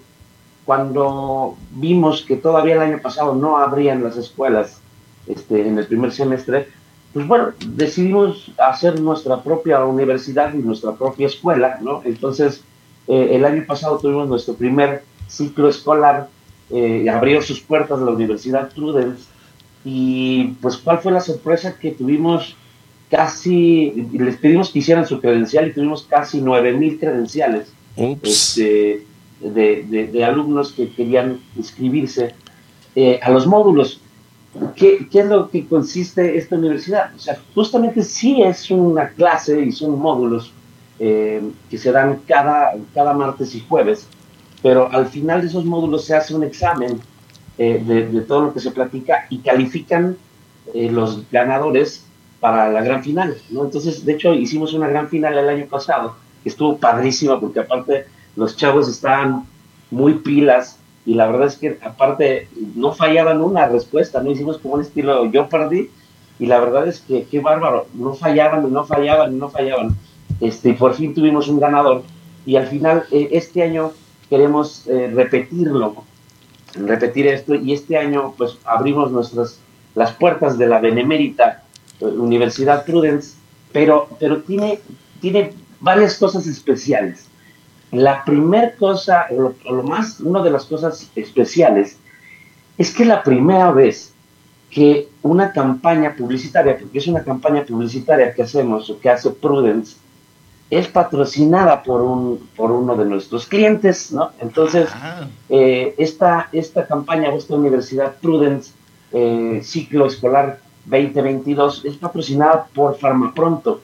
cuando vimos que todavía el año pasado no abrían las escuelas este, en el primer semestre, pues bueno, decidimos hacer nuestra propia universidad y nuestra propia escuela, ¿no? Entonces, eh, el año pasado tuvimos nuestro primer ciclo escolar, eh, abrió sus puertas la Universidad Prudence, y pues, ¿cuál fue la sorpresa? Que tuvimos casi, les pedimos que hicieran su credencial y tuvimos casi 9000 credenciales Ups. este, de, de- de alumnos que querían inscribirse eh, a los módulos. ¿Qué, ¿Qué es lo que consiste esta universidad? O sea, justamente sí es una clase y son módulos eh, que se dan cada, cada martes y jueves, pero al final de esos módulos se hace un examen eh, de, de todo lo que se platica y califican eh, los ganadores para la gran final, ¿no? Entonces, de hecho, hicimos una gran final el año pasado, que estuvo padrísima, porque aparte los chavos estaban muy pilas, y la verdad es que aparte no fallaban una respuesta, ¿no? Hicimos como un estilo yo perdí, y la verdad es que qué bárbaro, no fallaban, y no fallaban, y no fallaban. Este, por fin tuvimos un ganador, y al final, eh, este año queremos eh, repetirlo, repetir esto, y este año pues abrimos nuestras, las puertas de la Benemérita eh, Universidad Prudence, pero, pero tiene, tiene varias cosas especiales. La primera cosa, o lo, lo más, una de las cosas especiales, es que la primera vez que una campaña publicitaria, porque es una campaña publicitaria que hacemos o que hace Prudence, es patrocinada por, un, por uno de nuestros clientes, ¿no? Entonces, Ah, eh, esta, esta campaña esta Universidad Prudence eh, Ciclo Escolar 2022 es patrocinada por Farmapronto.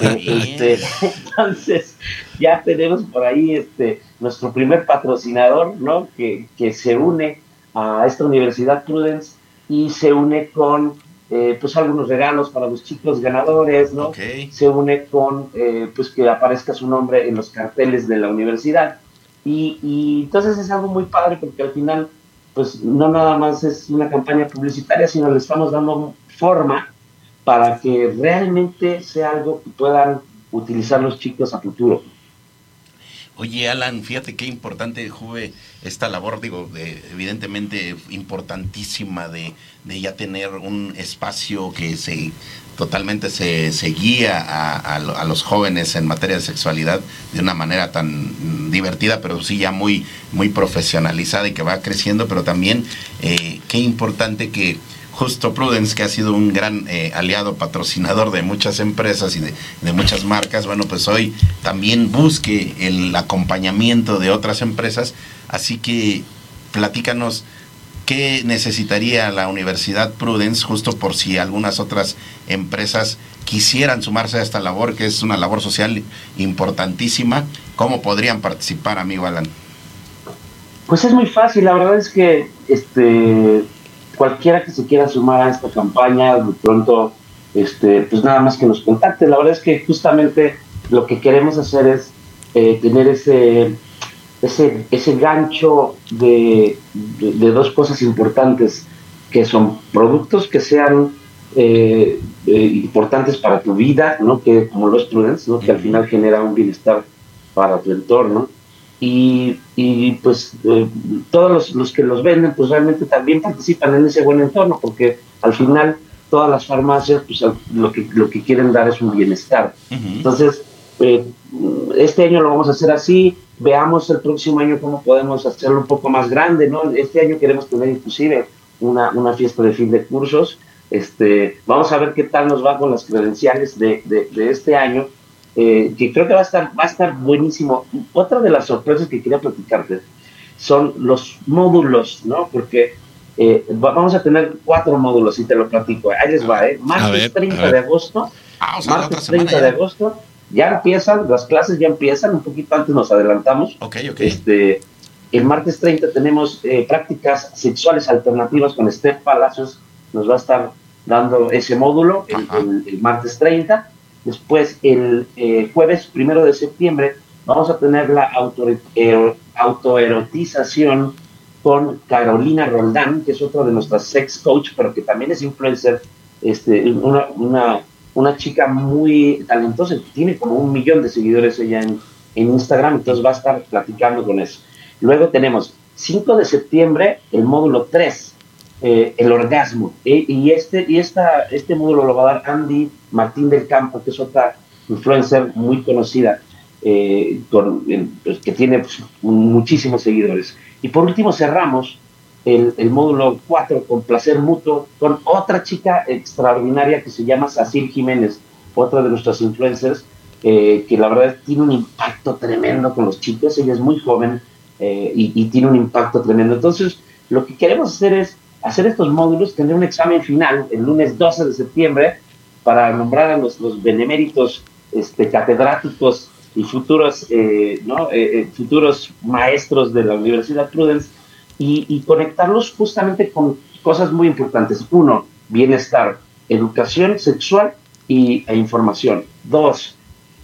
Este, entonces, ya tenemos por ahí este, nuestro primer patrocinador, ¿no? Que, que se une a esta Universidad Prudence y se une con eh, pues algunos regalos para los chicos ganadores, ¿no? Ok. Se une con, eh, pues que aparezca su nombre en los carteles de la universidad. Y, y entonces es algo muy padre porque al final, pues no nada más es una campaña publicitaria, sino le estamos dando forma para que realmente sea algo que puedan utilizar los chicos a futuro. Oye, Alan, fíjate qué importante, Juve, esta labor, digo, de- evidentemente importantísima de, ya tener un espacio que se totalmente se, se guía a, a lo- a los jóvenes en materia de sexualidad de una manera tan divertida, pero sí ya muy, muy profesionalizada y que va creciendo, pero también eh, qué importante que justo Prudence, que ha sido un gran eh, aliado, patrocinador de muchas empresas y de, muchas marcas, bueno, pues hoy también busque el acompañamiento de otras empresas. Así que platícanos qué necesitaría la Universidad Prudence, justo por si algunas otras empresas quisieran sumarse a esta labor, que es una labor social importantísima. ¿Cómo podrían participar, amigo Alan? Pues es muy fácil, la verdad es que este cualquiera que se quiera sumar a esta campaña, de pronto, este, pues nada más que nos contacte. La verdad es que justamente lo que queremos hacer es eh, tener ese, ese, ese gancho de, de- de dos cosas importantes, que son productos que sean eh, eh, importantes para tu vida, ¿no? que como lo es Prudence, ¿no? que al final genera un bienestar para tu entorno y, y, pues eh, todos los, los que los venden pues realmente también participan en ese buen entorno porque al final todas las farmacias pues lo que, lo que quieren dar es un bienestar. Entonces, eh, este año lo vamos a hacer así, veamos el próximo año cómo podemos hacerlo un poco más grande, ¿no? Este año queremos tener inclusive una, una fiesta de fin de cursos, este, vamos a ver qué tal nos va con las credenciales de, de, de este año, eh, que creo que va a estar va a estar buenísimo. Otra de las sorpresas que quería platicarte son los módulos, ¿no? Porque eh, va- vamos a tener cuatro módulos y te lo platico. Ahí les va, ¿eh? Martes ver, 30 a ver. de agosto. Ah, o sea, Martes semana 30 de agosto. Ya empiezan, las clases ya empiezan, un poquito antes nos adelantamos. Ok, ok. Este, el martes 30 tenemos eh, prácticas sexuales alternativas con Steph Palacios, nos va a estar dando ese módulo el, Ajá. el- el martes 30. Después, el eh, jueves primero de septiembre, vamos a tener la ero- autoerotización con Carolina Roldán, que es otra de nuestras sex coach, pero que también es influencer, este, una, una, una chica muy talentosa, tiene como un millón de seguidores ella en, en Instagram, entonces va a estar platicando con eso. Luego tenemos 5 de septiembre, el módulo 3, eh, el orgasmo. E- y este, y esta, este módulo lo va a dar Andy Martín del Campo, que es otra influencer muy conocida, eh, con, el- pues, que tiene pues, muchísimos seguidores. Y por último cerramos el, el módulo 4 con placer mutuo, con otra chica extraordinaria que se llama Sacil Jiménez, otra de nuestras influencers, eh, que la verdad tiene un impacto tremendo con los chicos, ella es muy joven eh, y, y tiene un impacto tremendo. Entonces, lo que queremos hacer es hacer estos módulos, tener un examen final el lunes 12 de septiembre para nombrar a nuestros beneméritos este, catedráticos y futuros, eh. Eh, eh, futuros maestros de la Universidad Prudence y, y conectarlos justamente con cosas muy importantes. Uno, bienestar, educación sexual y, e información. Dos,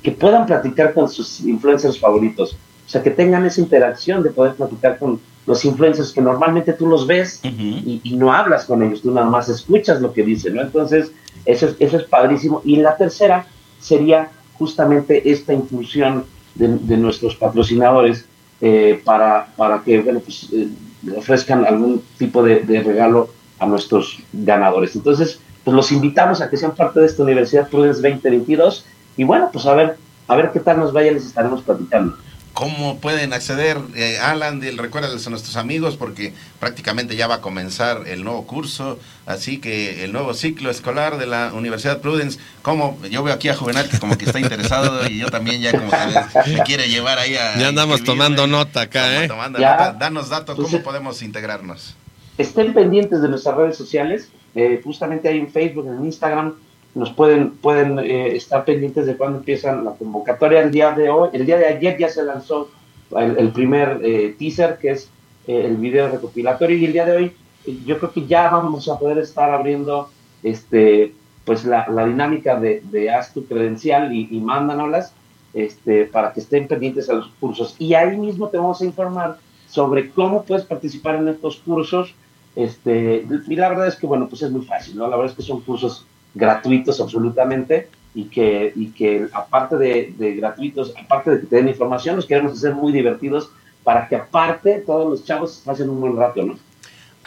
que puedan platicar con sus influencers favoritos. O sea, que tengan esa interacción de poder platicar con los influencers que normalmente tú los ves y, y no hablas con ellos, tú nada más escuchas lo que dicen, ¿no? Entonces, eso es, eso es padrísimo. Y la tercera sería justamente esta inclusión de, de nuestros patrocinadores eh, para, para que, bueno, pues, eh, ofrezcan algún tipo de, de regalo a nuestros ganadores. Entonces, pues los invitamos a que sean parte de esta Universidad Prudence 2022 y bueno, pues a ver, a ver qué tal nos vaya, les estaremos platicando. ¿Cómo pueden acceder, eh, Alan? Del- Recuérdales a nuestros amigos porque prácticamente ya va a comenzar el nuevo curso, así que el nuevo ciclo escolar de la Universidad Prudence. ¿Cómo? Yo veo aquí a Juvenal que como que está interesado y yo también ya como que me quiere llevar ahí a... Ya andamos tomando nota acá, ¿eh? tomando Ya. nota. Danos datos, Pues, ¿cómo podemos integrarnos? estén pendientes de nuestras redes sociales, eh, justamente ahí en Facebook, en Instagram, nos pueden, pueden eh, estar pendientes de cuándo empiezan la convocatoria. El día de hoy, el día de ayer ya se lanzó el, primer eh, teaser, que es eh, el video recopilatorio, y el día de hoy yo creo que ya vamos a poder estar abriendo este, pues la, dinámica de, de, haz tu credencial y, y este, para que estén pendientes a los cursos. Y ahí mismo te vamos a informar sobre cómo puedes participar en estos cursos. Este, y la verdad es que, bueno, pues es muy fácil, ¿no? La verdad es que son cursos gratuitos absolutamente y que, y que aparte de, de gratuitos, aparte de que te información, los queremos hacer muy divertidos para que aparte todos los chavos pasen un buen rato, ¿no?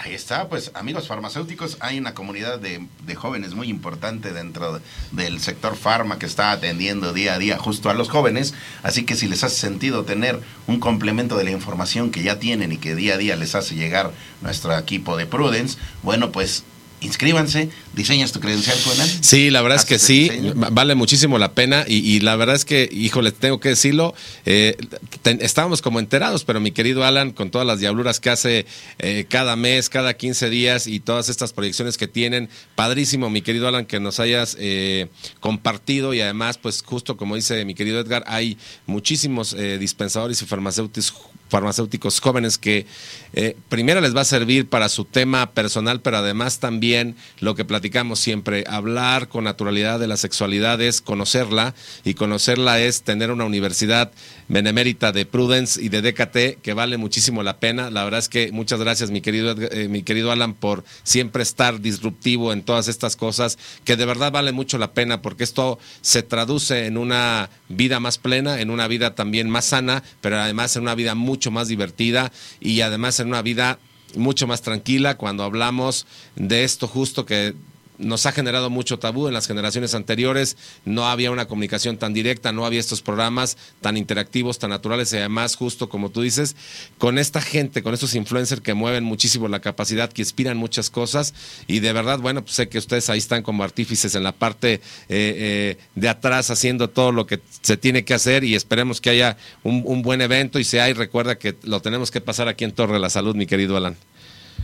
Ahí está, pues amigos farmacéuticos, hay una comunidad de, jóvenes muy importante dentro del sector farma que está atendiendo día a día justo a los jóvenes, así que si les hace sentido tener un complemento de la información que ya tienen y que día a día les hace llegar nuestro equipo de Prudence, bueno, pues inscríbanse, diseñas tu credencial, Juan. Sí, la verdad es que sí, vale muchísimo la pena y, la verdad es que, híjole, tengo que decirlo, eh, estábamos como enterados, pero mi querido Alan, con todas las diabluras que hace eh, cada mes, cada 15 días y todas estas proyecciones que tienen, padrísimo, mi querido Alan, que nos hayas eh, compartido y además, pues justo como dice mi querido Edgar, hay muchísimos dispensadores y farmacéuticos farmacéuticos jóvenes que eh, primero les va a servir para su tema personal, pero además también lo que platicamos siempre, hablar con naturalidad de la sexualidad es conocerla y conocerla es tener una universidad benemérita de Prudence y de DKT que vale muchísimo la pena. La verdad es que muchas gracias mi querido, eh, mi querido Alan por siempre estar disruptivo en todas estas cosas que de verdad vale mucho la pena porque esto se traduce en una vida más plena, en una vida también más sana, pero además en una vida mucho más divertida y además en una vida mucho más tranquila cuando hablamos de esto justo que nos ha generado mucho tabú en las generaciones anteriores. No había una comunicación tan directa, no había estos programas tan interactivos, tan naturales y además, justo como tú dices, con esta gente, con estos influencers que mueven muchísimo la capacidad, que inspiran muchas cosas y de verdad, bueno, pues sé que ustedes ahí están como artífices en la parte eh, eh, de atrás haciendo todo lo que se tiene que hacer y esperemos que haya un, buen evento y se hay, recuerda que lo tenemos que pasar aquí en Torre de la Salud, mi querido Alan.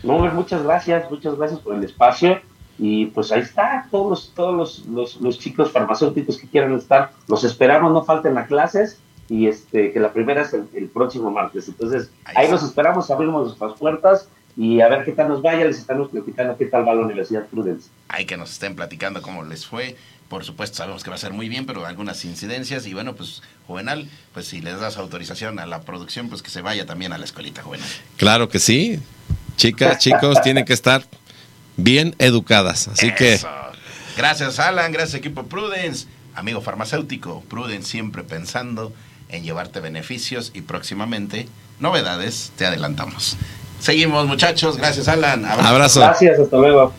No, muchas gracias, muchas gracias por el espacio y pues ahí está, todos los, todos los, los, chicos farmacéuticos que quieran estar, los esperamos, no falten las clases y este que la primera es el, próximo martes. Entonces, ahí, los esperamos, abrimos nuestras puertas y a ver qué tal nos vaya, les estamos platicando qué tal va la Universidad Prudence. Hay que nos estén platicando cómo les fue. Por supuesto, sabemos que va a ser muy bien, pero algunas incidencias. Y bueno, pues, Juvenal, pues si les das autorización a la producción, pues que se vaya también a la escuelita Juvenal. Claro que sí. Chicas, chicos, tienen que estar bien educadas. Así que. Gracias, Alan. Gracias, equipo Prudence. Amigo farmacéutico, Prudence siempre pensando en llevarte beneficios y próximamente novedades. Te adelantamos. Seguimos, muchachos. Gracias, Alan. Abrazo. Gracias, hasta luego.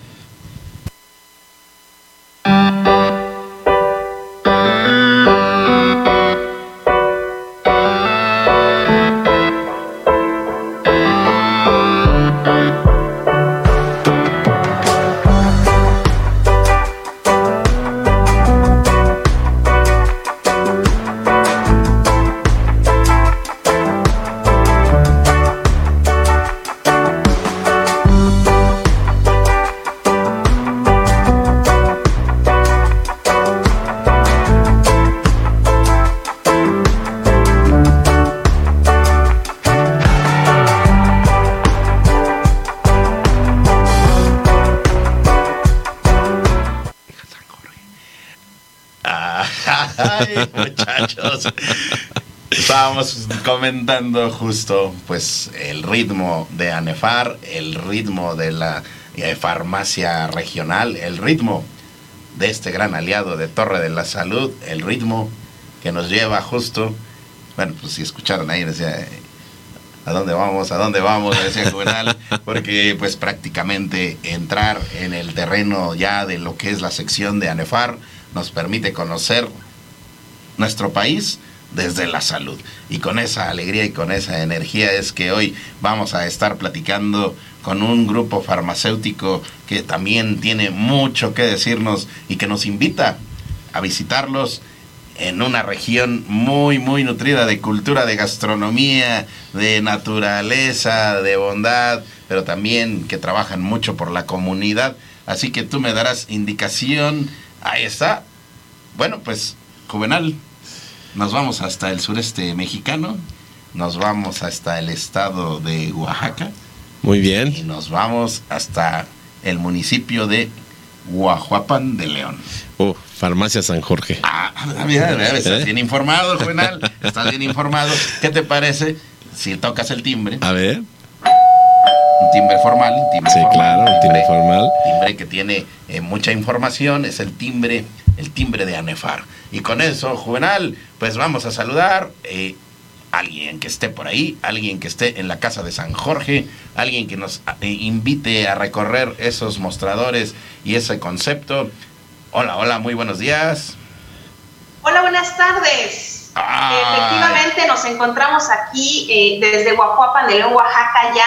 [laughs] comentando justo pues el ritmo de ANEFAR, el ritmo de la eh, farmacia regional, el ritmo de este gran aliado de Torre de la Salud, el ritmo que nos lleva justo, bueno, pues si escucharon ahí, decía, ¿a dónde vamos? ¿A dónde vamos? [laughs] Decía Juvenal, porque pues prácticamente entrar en el terreno ya de lo que es la sección de ANEFAR nos permite conocer nuestro país, desde la salud. Y con esa alegría y con esa energía es que hoy vamos a estar platicando con un grupo farmacéutico que también tiene mucho que decirnos y que nos invita a visitarlos en una región muy, muy nutrida de cultura, de gastronomía, de naturaleza, de bondad, pero también que trabajan mucho por la comunidad. Así que tú me darás indicación. Ahí está. Bueno, pues, Juvenal, nos vamos hasta el sureste mexicano, nos vamos hasta el estado de Oaxaca. Muy bien. Y nos vamos hasta el municipio de Guajuapan de León. Uh, Farmacia San Jorge. Ah, mira, mira, estás ¿Eh? bien informado, Juvenal. Estás bien informado. ¿Qué te parece si tocas el timbre? A ver. Un timbre formal. Un timbre Sí, formal, claro, un timbre formal. Timbre que tiene eh, mucha información. Es el timbre, el timbre de ANEFAR. Y con eso, Juvenal, pues vamos a saludar. eh, alguien que esté por ahí, alguien que esté en la casa de San Jorge, alguien que nos eh, invite a recorrer esos mostradores y ese concepto. Hola, hola, muy buenos días. Hola, buenas tardes. Ay. Efectivamente, nos encontramos aquí eh, desde Guajuapan de León, Oaxaca, ya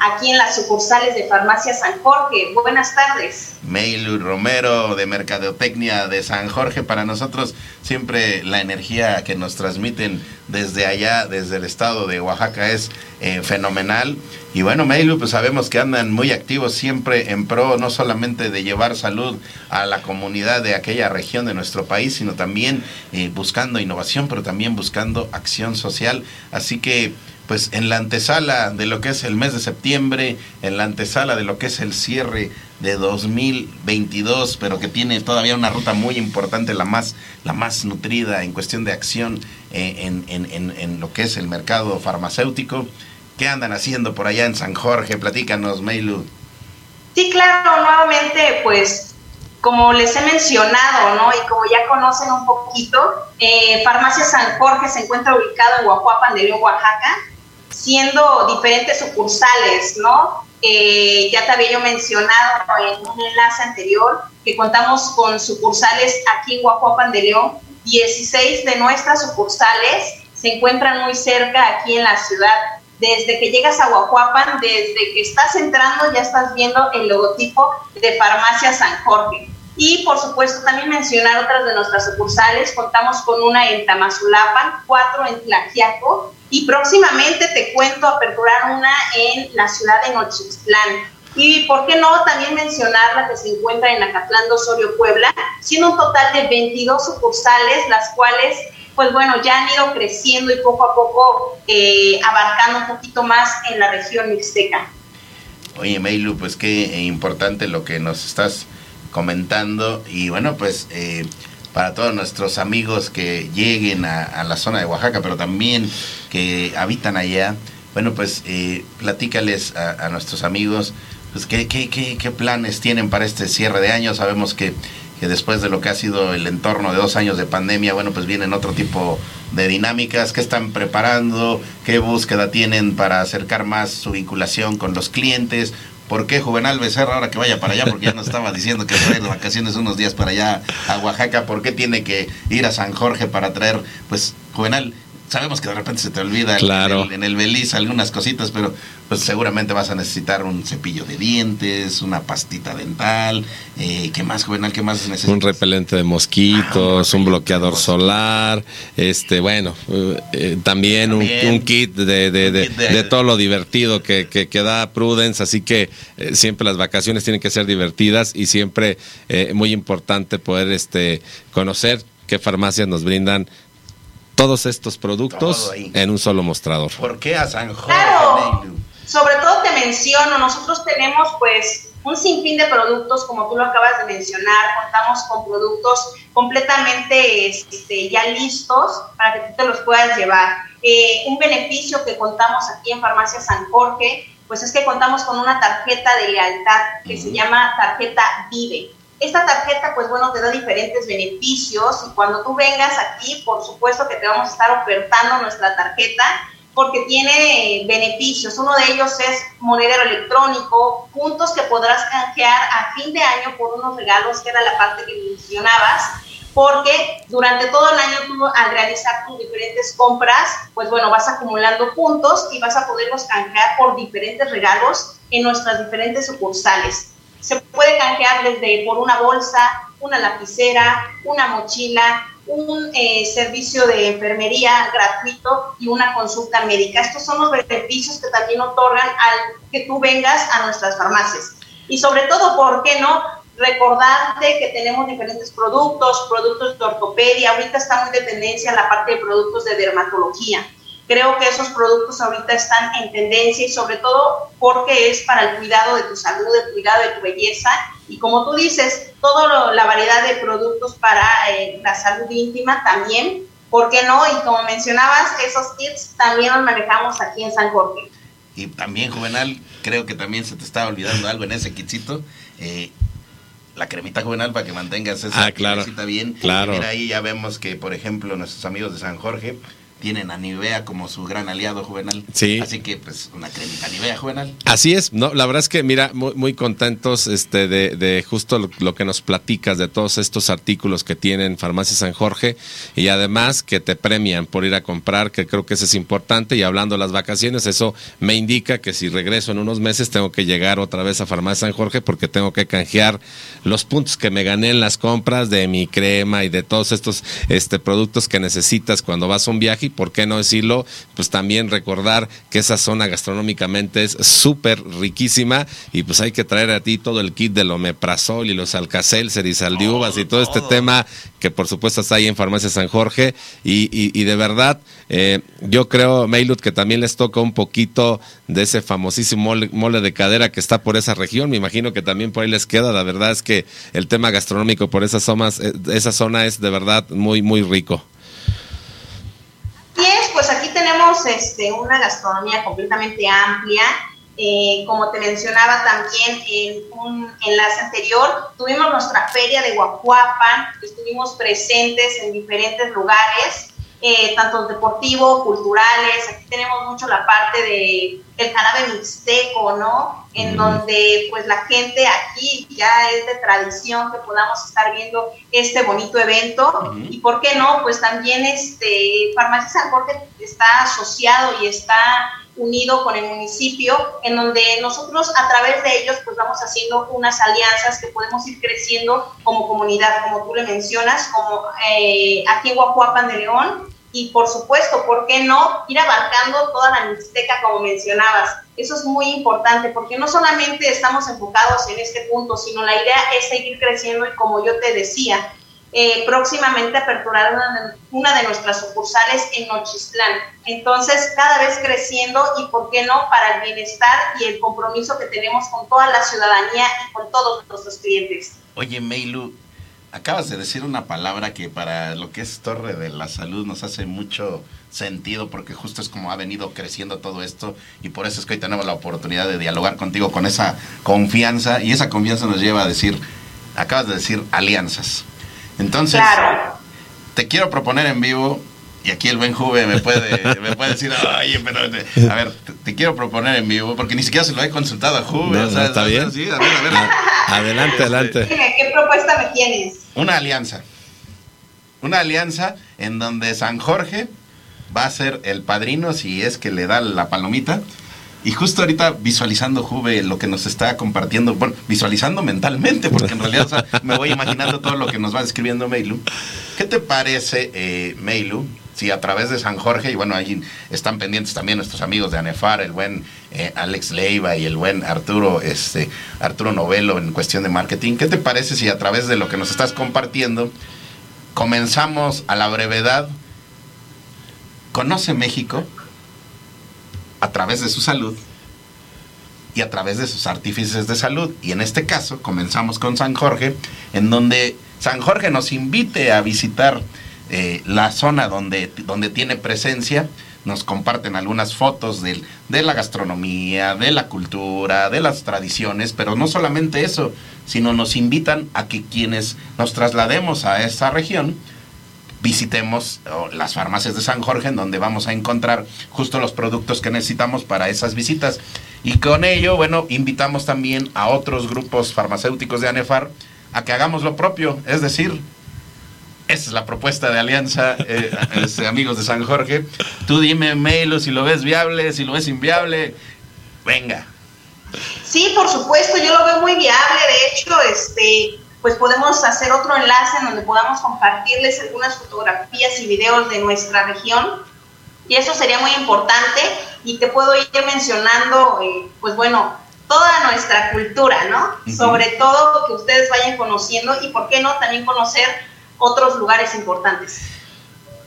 aquí en las sucursales de Farmacia San Jorge. Buenas tardes. Meilu Romero de Mercadotecnia de San Jorge. Para nosotros siempre la energía que nos transmiten desde allá, desde el estado de Oaxaca es eh, fenomenal. Y bueno, Meilu, pues sabemos que andan muy activos siempre en pro no solamente de llevar salud a la comunidad de aquella región de nuestro país, sino también eh, buscando innovación, pero también buscando acción social. Así que pues en la antesala de lo que es el mes de septiembre, en la antesala de lo que es el cierre de 2022, pero que tiene todavía una ruta muy importante, la más, la más nutrida en cuestión de acción eh, en, en- en- en lo que es el mercado farmacéutico. ¿Qué andan haciendo por allá en San Jorge? Platícanos, Meilu. Sí, claro, nuevamente, pues como les he mencionado, ¿no? Y como ya conocen un poquito, eh, Farmacia San Jorge se encuentra ubicado en Guajuapan de Oaxaca, siendo diferentes sucursales, ¿no? Eh, ya te había yo mencionado en un enlace anterior que contamos con sucursales aquí en Guajuapan de León. 16 de nuestras sucursales se encuentran muy cerca aquí en la ciudad. Desde que llegas a Guajuapan, desde que estás entrando, ya estás viendo el logotipo de Farmacia San Jorge. Y por supuesto, también mencionar otras de nuestras sucursales. Contamos con una en Tamazulapan, cuatro en Tlaxiaco y próximamente te cuento aperturar una en la ciudad de Nochixtlán. Y por qué no también mencionar la que se encuentra en Acatlán de Osorio, Puebla, siendo un total de 22 sucursales, las cuales, pues bueno, ya han ido creciendo y poco a poco eh, abarcando un poquito más en la región mixteca. Oye, Meilu, pues qué importante lo que nos estás comentando. Y bueno, pues eh, para todos nuestros amigos que lleguen a, la zona de Oaxaca, pero también que habitan allá, bueno, pues eh, platícales a, a nuestros amigos, pues qué, qué, qué, qué planes tienen para este cierre de año. Sabemos que, que después de lo que ha sido el entorno de dos años de pandemia, bueno, pues vienen otro tipo de dinámicas, qué están preparando, qué búsqueda tienen para acercar más su vinculación con los clientes. ¿Por qué Juvenal Becerra ahora que vaya para allá? Porque ya nos estaba diciendo que trae de vacaciones unos días para allá a Oaxaca. ¿Por qué tiene que ir a San Jorge para traer, pues, Juvenal? Sabemos que de repente se te olvida en- Claro. en, el, en el Beliz algunas cositas, pero pues seguramente vas a necesitar un cepillo de dientes, una pastita dental. Eh, ¿Qué más, Juvenal? ¿Qué más necesitas? Un repelente de mosquitos, Ah, un un bloqueador solar, este, bueno, eh, eh, también, un- kit de, de- de- todo lo divertido que, que, que da Prudence, así que eh, siempre las vacaciones tienen que ser divertidas y siempre muy importante poder este, conocer qué farmacias nos brindan todos estos productos en un solo mostrador. ¿Por qué a San Jorge, Claro. Sobre todo te menciono, nosotros tenemos pues un sinfín de productos, como tú lo acabas de mencionar, contamos con productos completamente este, ya listos para que tú te los puedas llevar. Eh, un beneficio que contamos aquí en Farmacia San Jorge, pues es que contamos con una tarjeta de lealtad que se llama tarjeta Vive. Esta tarjeta, pues bueno, te da diferentes beneficios y cuando tú vengas aquí, por supuesto que te vamos a estar ofertando nuestra tarjeta porque tiene beneficios. Uno de ellos es monedero electrónico, puntos que podrás canjear a fin de año por unos regalos, que era la parte que mencionabas, porque durante todo el año tú al realizar tus diferentes compras, pues bueno, vas acumulando puntos y vas a poderlos canjear por diferentes regalos en nuestras diferentes sucursales. Se puede canjear desde por una bolsa, una lapicera, una mochila, un eh, servicio de enfermería gratuito y una consulta médica. Estos son los beneficios que también otorgan al que tú vengas a nuestras farmacias. Y sobre todo, ¿por qué no? Recordarte que tenemos diferentes productos, productos de ortopedia, ahorita está muy de tendencia la parte de productos de dermatología. Creo que esos productos ahorita están en tendencia y sobre todo porque es para el cuidado de tu salud, el cuidado de tu belleza y como tú dices, toda la variedad de productos para eh, la salud íntima también, ¿por qué no? Y como mencionabas, esos tips también los manejamos aquí en San Jorge. Y también, Juvenal, creo que también se te estaba olvidando algo en ese kitcito. Eh, la cremita juvenal para que mantengas esa ah, claro, bien. Claro. Mira, ahí ya vemos que, por ejemplo, nuestros amigos de San Jorge tienen a Nivea como su gran aliado juvenal. Sí. Así que, pues, una cremita Nivea juvenal. Así es, no, la verdad es que, mira, muy, muy contentos este, de, de justo lo, que nos platicas de todos estos artículos que tienen Farmacia San Jorge y además que te premian por ir a comprar, que creo que eso es importante. Y hablando de las vacaciones, eso me indica que si regreso en unos meses tengo que llegar otra vez a Farmacia San Jorge porque tengo que canjear los puntos que me gané en las compras de mi crema y de todos estos este, productos que necesitas cuando vas a un viaje por qué no decirlo, pues también recordar que esa zona gastronómicamente es súper riquísima y pues hay que traer a ti todo el kit del omeprazol y los alcacelser y saldiuvas y todo, este tema que por supuesto está ahí en Farmacia San Jorge. Y, de verdad eh, yo creo, Meilut, que también les toca un poquito de ese famosísimo mole, de cadera que está por esa región, me imagino que también por ahí les queda, la verdad es que el tema gastronómico por esas zonas, eh, esa zona es de verdad muy, muy rico pues aquí tenemos este, una gastronomía completamente amplia. Eh, como te mencionaba también en un enlace anterior, tuvimos nuestra feria de Guajuapan, estuvimos presentes en diferentes lugares, eh, tanto deportivos, culturales, aquí tenemos mucho la parte de el jarabe mixteco, ¿no? En donde pues la gente aquí ya es de tradición que podamos estar viendo este bonito evento. Y por qué no, pues también este Farmacia San Jorge está asociado y está unido con el municipio, en donde nosotros a través de ellos pues vamos haciendo unas alianzas que podemos ir creciendo como comunidad, como tú le mencionas, como eh, aquí en Guajuapan de León, y por supuesto, ¿por qué no ir abarcando toda la Mixteca como mencionabas? Eso es muy importante porque no solamente estamos enfocados en este punto, sino la idea es seguir creciendo y como yo te decía, eh, próximamente aperturar una de, nuestras sucursales en Nochistlán. Entonces, cada vez creciendo y, ¿por qué no?, para el bienestar y el compromiso que tenemos con toda la ciudadanía y con todos nuestros clientes. Oye, Meilu, acabas de decir una palabra que para lo que es Torre de la Salud nos hace mucho sentido porque justo es como ha venido creciendo todo esto y por eso es que hoy tenemos la oportunidad de dialogar contigo con esa confianza y esa confianza nos lleva a decir, acabas de decir alianzas. Entonces, te quiero proponer en vivo y aquí el buen Juve me puede, [laughs] me puede decir, oye, pero, a ver, te, quiero proponer en vivo, porque ni siquiera se lo he consultado a Juve. está bien. Sí, a ver, a ver. adelante, adelante. ¿Qué propuesta me tienes? Una alianza. Una alianza en donde San Jorge va a ser el padrino si es que le da la palomita. Y justo ahorita visualizando Juve lo que nos está compartiendo, bueno, visualizando mentalmente, porque en realidad me voy imaginando todo lo que nos va describiendo Meilu. ¿Qué te parece, eh, Meilu, si a través de San Jorge, y bueno, ahí están pendientes también nuestros amigos de ANEFAR, el buen eh, Alex Leiva y el buen Arturo, este, Arturo Novelo en cuestión de marketing, ¿qué te parece si a través de lo que nos estás compartiendo comenzamos a la brevedad? Conoce México a través de su salud y a través de sus artífices de salud. Y en este caso comenzamos con San Jorge, en donde San Jorge nos invite a visitar eh, la zona donde, donde tiene presencia, nos comparten algunas fotos de, de, la gastronomía, de la cultura, de las tradiciones, pero no solamente eso, sino nos invitan a que quienes nos traslademos a esa región, visitemos las farmacias de San Jorge, en donde vamos a encontrar justo los productos que necesitamos para esas visitas. Y con ello, bueno, invitamos también a otros grupos farmacéuticos de ANEFAR a que hagamos lo propio, es decir, esa es la propuesta de alianza, eh, amigos de San Jorge. Tú dime, Melo, si lo ves viable, si lo ves inviable. Venga. Sí, por supuesto, yo lo veo muy viable. De hecho, este, pues podemos hacer otro enlace en donde podamos compartirles algunas fotografías y videos de nuestra región. Y eso sería muy importante. Y te puedo ir mencionando, eh, pues bueno, toda nuestra cultura, ¿no? Sobre todo que ustedes vayan conociendo y, ¿por qué no?, también conocer otros lugares importantes.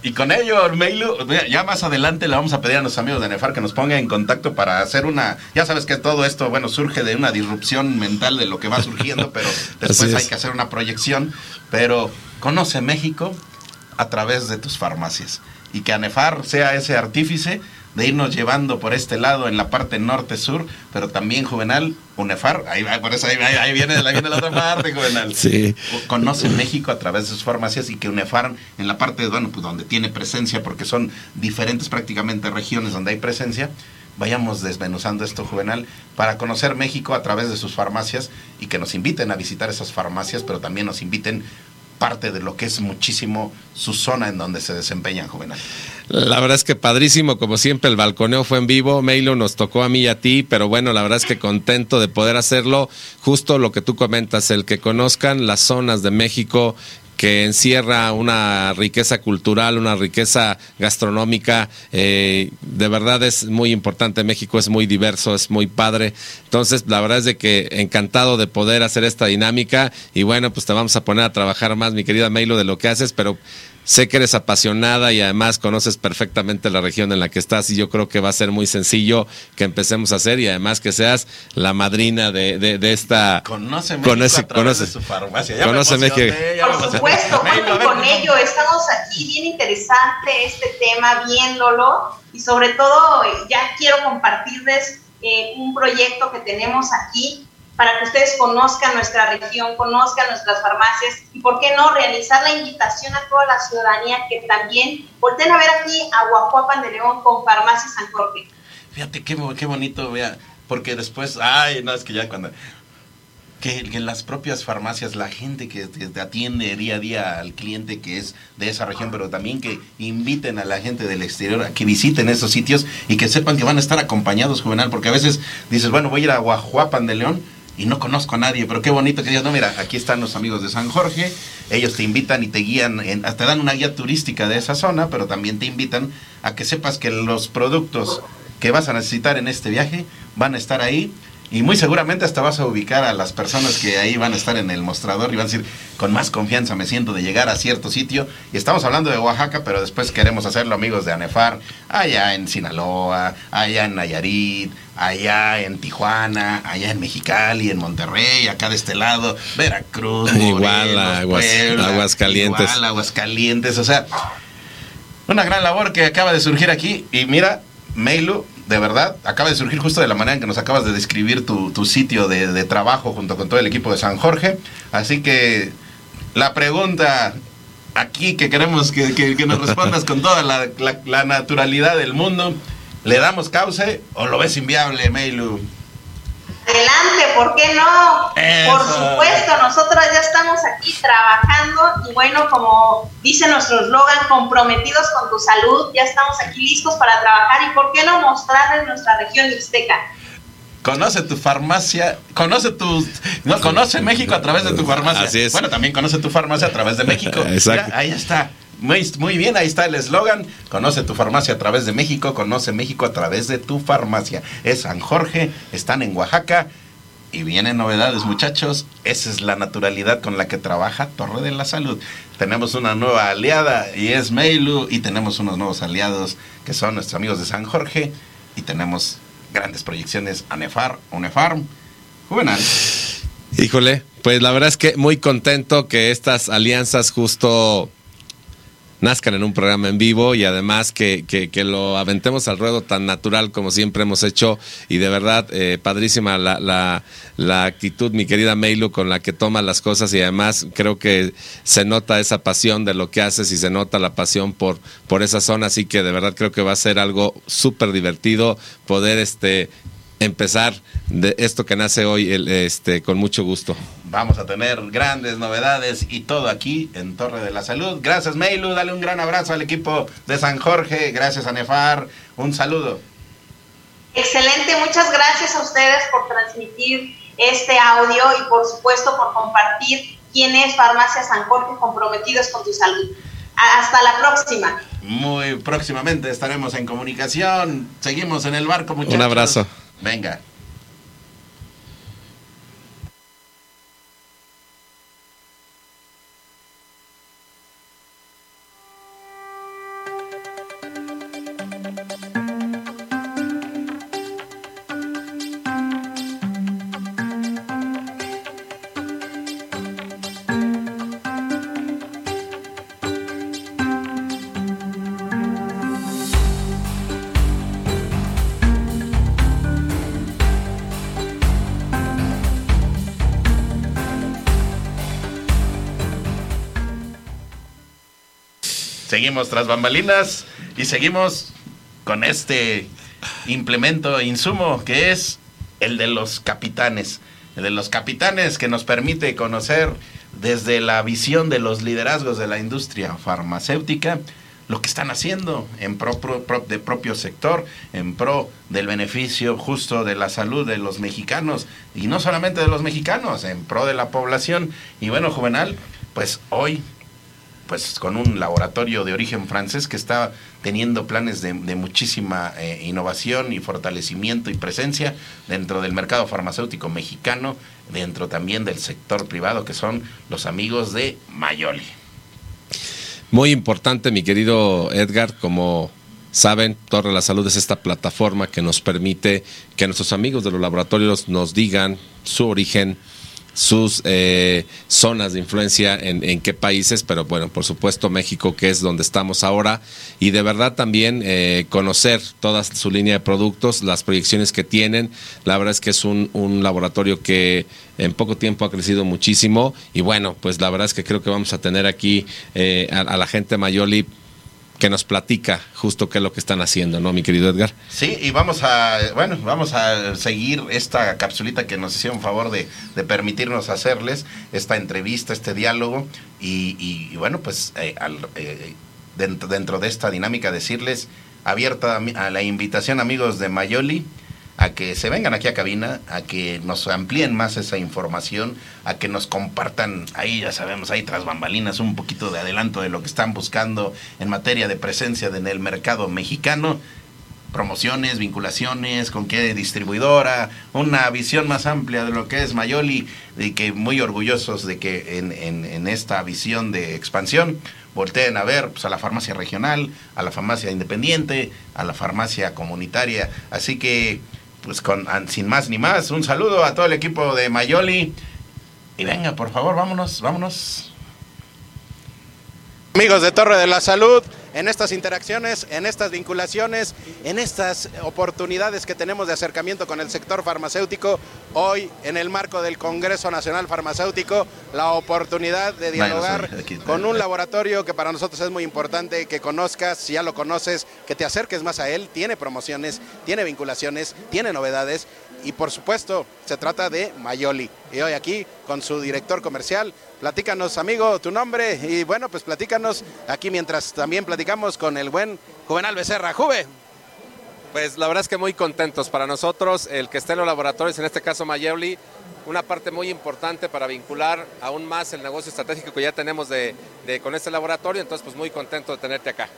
Y con ello, Meilu, ya más adelante le vamos a pedir a nuestros amigos de Nefar que nos pongan en contacto para hacer una. Ya sabes que todo esto, bueno, surge de una disrupción mental de lo que va surgiendo, pero [laughs] después hay que hacer una proyección. Pero conoce México a través de tus farmacias. Y que Anefar sea ese artífice de irnos llevando por este lado en la parte norte-sur, pero también Juvenal, UNEFAR, ahí, por eso ahí, viene, la otra parte, Juvenal. Sí. Conoce México a través de sus farmacias y que UNEFAR en la parte, bueno, pues donde tiene presencia, porque son diferentes prácticamente regiones donde hay presencia, vayamos desmenuzando esto, Juvenal, para conocer México a través de sus farmacias y que nos inviten a visitar esas farmacias, pero también nos inviten parte de lo que es muchísimo su zona en donde se desempeñan, Juvenal. La verdad es que padrísimo, como siempre, el balconeo fue en vivo. Meilo nos tocó a mí y a ti, pero bueno, la verdad es que contento de poder hacerlo. Justo lo que tú comentas, el que conozcan las zonas de México que encierra una riqueza cultural, una riqueza gastronómica. Eh, de verdad es muy importante. México es muy diverso, es muy padre. Entonces, la verdad es de que encantado de poder hacer esta dinámica. Y bueno, pues te vamos a poner a trabajar más, mi querida Meilo, de lo que haces, pero Sé que eres apasionada y además conoces perfectamente la región en la que estás y yo creo que va a ser muy sencillo que empecemos a hacer y además que seas la madrina de, de, esta... Conoce México conoce, a conoce, de su farmacia. Ya conoce México. Por supuesto, cuenten con ello. Estamos aquí, bien interesante este tema, viéndolo y sobre todo ya quiero compartirles eh, un proyecto que tenemos aquí para que ustedes conozcan nuestra región, conozcan nuestras farmacias y, ¿por qué no?, realizar la invitación a toda la ciudadanía que también volteen a ver aquí a Guajuapan de León con Farmacia San Jorge. Fíjate qué, qué bonito, vea, porque después, ay, no, es que ya cuando... Que, en las propias farmacias, la gente que atiende día a día al cliente que es de esa región, pero también que inviten a la gente del exterior a que visiten esos sitios y que sepan que van a estar acompañados, Juvenal, porque a veces dices, bueno, voy a ir a Guajuapan de León, y no conozco a nadie, pero qué bonito que digas, no, mira, aquí están los amigos de San Jorge, ellos te invitan y te guían, en, te dan una guía turística de esa zona, pero también te invitan a que sepas que los productos que vas a necesitar en este viaje van a estar ahí y muy seguramente hasta vas a ubicar a las personas que ahí van a estar en el mostrador y van a decir, con más confianza me siento de llegar a cierto sitio. Y estamos hablando de Oaxaca, pero después queremos hacerlo amigos de Anefar, allá en Sinaloa, allá en Nayarit, allá en Tijuana, allá en Mexicali, en Monterrey, acá de este lado, Veracruz, [laughs] igual Aguas, Aguascalientes. Igual Aguascalientes, o sea, una gran labor que acaba de surgir aquí. Y mira, Meilu, de verdad, acaba de surgir justo de la manera en que nos acabas de describir tu, sitio de, trabajo junto con todo el equipo de San Jorge. Así que la pregunta aquí que queremos que, nos respondas con toda la, naturalidad del mundo, ¿le damos cauce o lo ves inviable, Meilu? Adelante, ¿por qué no? Por supuesto, nosotros ya estamos aquí trabajando y bueno, como dice nuestro eslogan, comprometidos con tu salud, ya estamos aquí listos para trabajar y ¿por qué no mostrarles nuestra región mixteca? Conoce tu farmacia, conoce tu, no, conoce México a través de tu farmacia. Así es. Bueno, también conoce tu farmacia a través de México. Exacto. ahí está. Muy, bien, ahí está el eslogan. Conoce tu farmacia a través de México, conoce México a través de tu farmacia. Es San Jorge, están en Oaxaca. Y vienen novedades, muchachos. Esa es la naturalidad con la que trabaja Torre de la Salud. Tenemos una nueva aliada y es Meilu. Y tenemos unos nuevos aliados que son nuestros amigos de San Jorge. Y tenemos grandes proyecciones a Nefar, Unefarm. Juvenal. Híjole, pues la verdad es que muy contento que estas alianzas justo nazcan en un programa en vivo y además que, que, lo aventemos al ruedo tan natural como siempre hemos hecho. Y de verdad eh, padrísima la, la, la, actitud, mi querida Meilu, con la que toma las cosas. Y además creo que se nota esa pasión de lo que haces y se nota la pasión por, por esa zona, así que de verdad creo que va a ser algo súper divertido poder este empezar de esto que nace hoy este, con mucho gusto. Vamos a tener grandes novedades y todo aquí en Torre de la Salud. Gracias, Meilu. Dale un gran abrazo al equipo de San Jorge. Gracias a Nefar. Un saludo. Excelente. Muchas gracias a ustedes por transmitir este audio y por supuesto por compartir quién es Farmacia San Jorge comprometidos con tu salud. Hasta la próxima. Muy próximamente estaremos en comunicación. Seguimos en el barco, muchachos. Un abrazo. Venga. Seguimos tras bambalinas y seguimos con este implemento e insumo que es el de los capitanes. El de los capitanes que nos permite conocer desde la visión de los liderazgos de la industria farmacéutica lo que están haciendo en pro, de propio sector, en pro del beneficio justo de la salud de los mexicanos y no solamente de los mexicanos, en pro de la población. Y bueno, Juvenal, pues hoy pues con un laboratorio de origen francés que está teniendo planes de, muchísima eh, innovación y fortalecimiento y presencia dentro del mercado farmacéutico mexicano, dentro también del sector privado, que son los amigos de Mayoli. Muy importante, mi querido Edgar, como saben, Torre de la Salud es esta plataforma que nos permite que nuestros amigos de los laboratorios nos digan su origen, sus eh, zonas de influencia en, qué países, pero bueno, por supuesto México, que es donde estamos ahora, y de verdad también eh, conocer toda su línea de productos, las proyecciones que tienen. La verdad es que es un, laboratorio que en poco tiempo ha crecido muchísimo, y bueno, pues la verdad es que creo que vamos a tener aquí eh, a, a la gente Mayoli que nos platica justo qué es lo que están haciendo, ¿no, mi querido Edgar? Sí, y vamos a, bueno, vamos a seguir esta capsulita que nos hicieron favor de, permitirnos hacerles, esta entrevista, este diálogo, y, bueno, pues eh, eh, dentro, dentro de esta dinámica decirles, abierta a la invitación amigos de Mayoli, a que se vengan aquí a cabina, a que nos amplíen más esa información, a que nos compartan ahí, ya sabemos, ahí tras bambalinas, un poquito de adelanto de lo que están buscando en materia de presencia en el mercado mexicano, promociones, vinculaciones, con qué distribuidora, una visión más amplia de lo que es Mayoli, y que muy orgullosos de que en, en, esta visión de expansión volteen a ver pues, a la farmacia regional, a la farmacia independiente, a la farmacia comunitaria. Así que pues con, sin más ni más, un saludo a todo el equipo de Mayoli. Y venga, por favor, vámonos, vámonos. Amigos de Torre de la Salud, en estas interacciones, en estas vinculaciones, en estas oportunidades que tenemos de acercamiento con el sector farmacéutico. Hoy, en el marco del Congreso Nacional Farmacéutico, la oportunidad de dialogar con un laboratorio que para nosotros es muy importante, que conozcas, si ya lo conoces, que te acerques más a él. Tiene promociones, tiene vinculaciones, tiene novedades y por supuesto se trata de Mayoli. Y hoy aquí con su director comercial, platícanos amigo tu nombre y bueno pues platícanos aquí mientras también platicamos con el buen Juvenal Becerra. Juve. Pues la verdad es que muy contentos para nosotros el que esté en los laboratorios, en este caso Mayoli, una parte muy importante para vincular aún más el negocio estratégico que ya tenemos de, con este laboratorio, entonces pues muy contento de tenerte acá.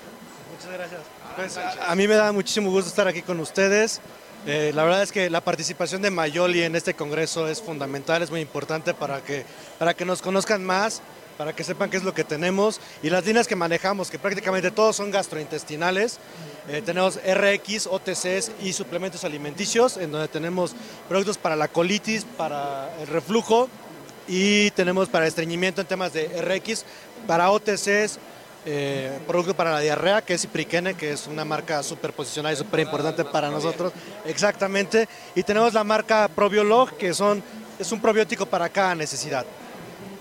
Muchas gracias. Pues, a mí me da muchísimo gusto estar aquí con ustedes. Eh, la verdad es que la participación de Mayoli en este congreso es fundamental, es muy importante para que, para que nos conozcan más, para que sepan qué es lo que tenemos y las líneas que manejamos, que prácticamente todos son gastrointestinales. Eh, tenemos RX, OTCs y suplementos alimenticios, en donde tenemos productos para la colitis, para el reflujo y tenemos para estreñimiento en temas de RX, para OTCs, eh, producto para la diarrea, que es Ipriquene, que es una marca súper posicionada y súper importante para nosotros. Exactamente. Y tenemos la marca Probiolog, que son, es un probiótico para cada necesidad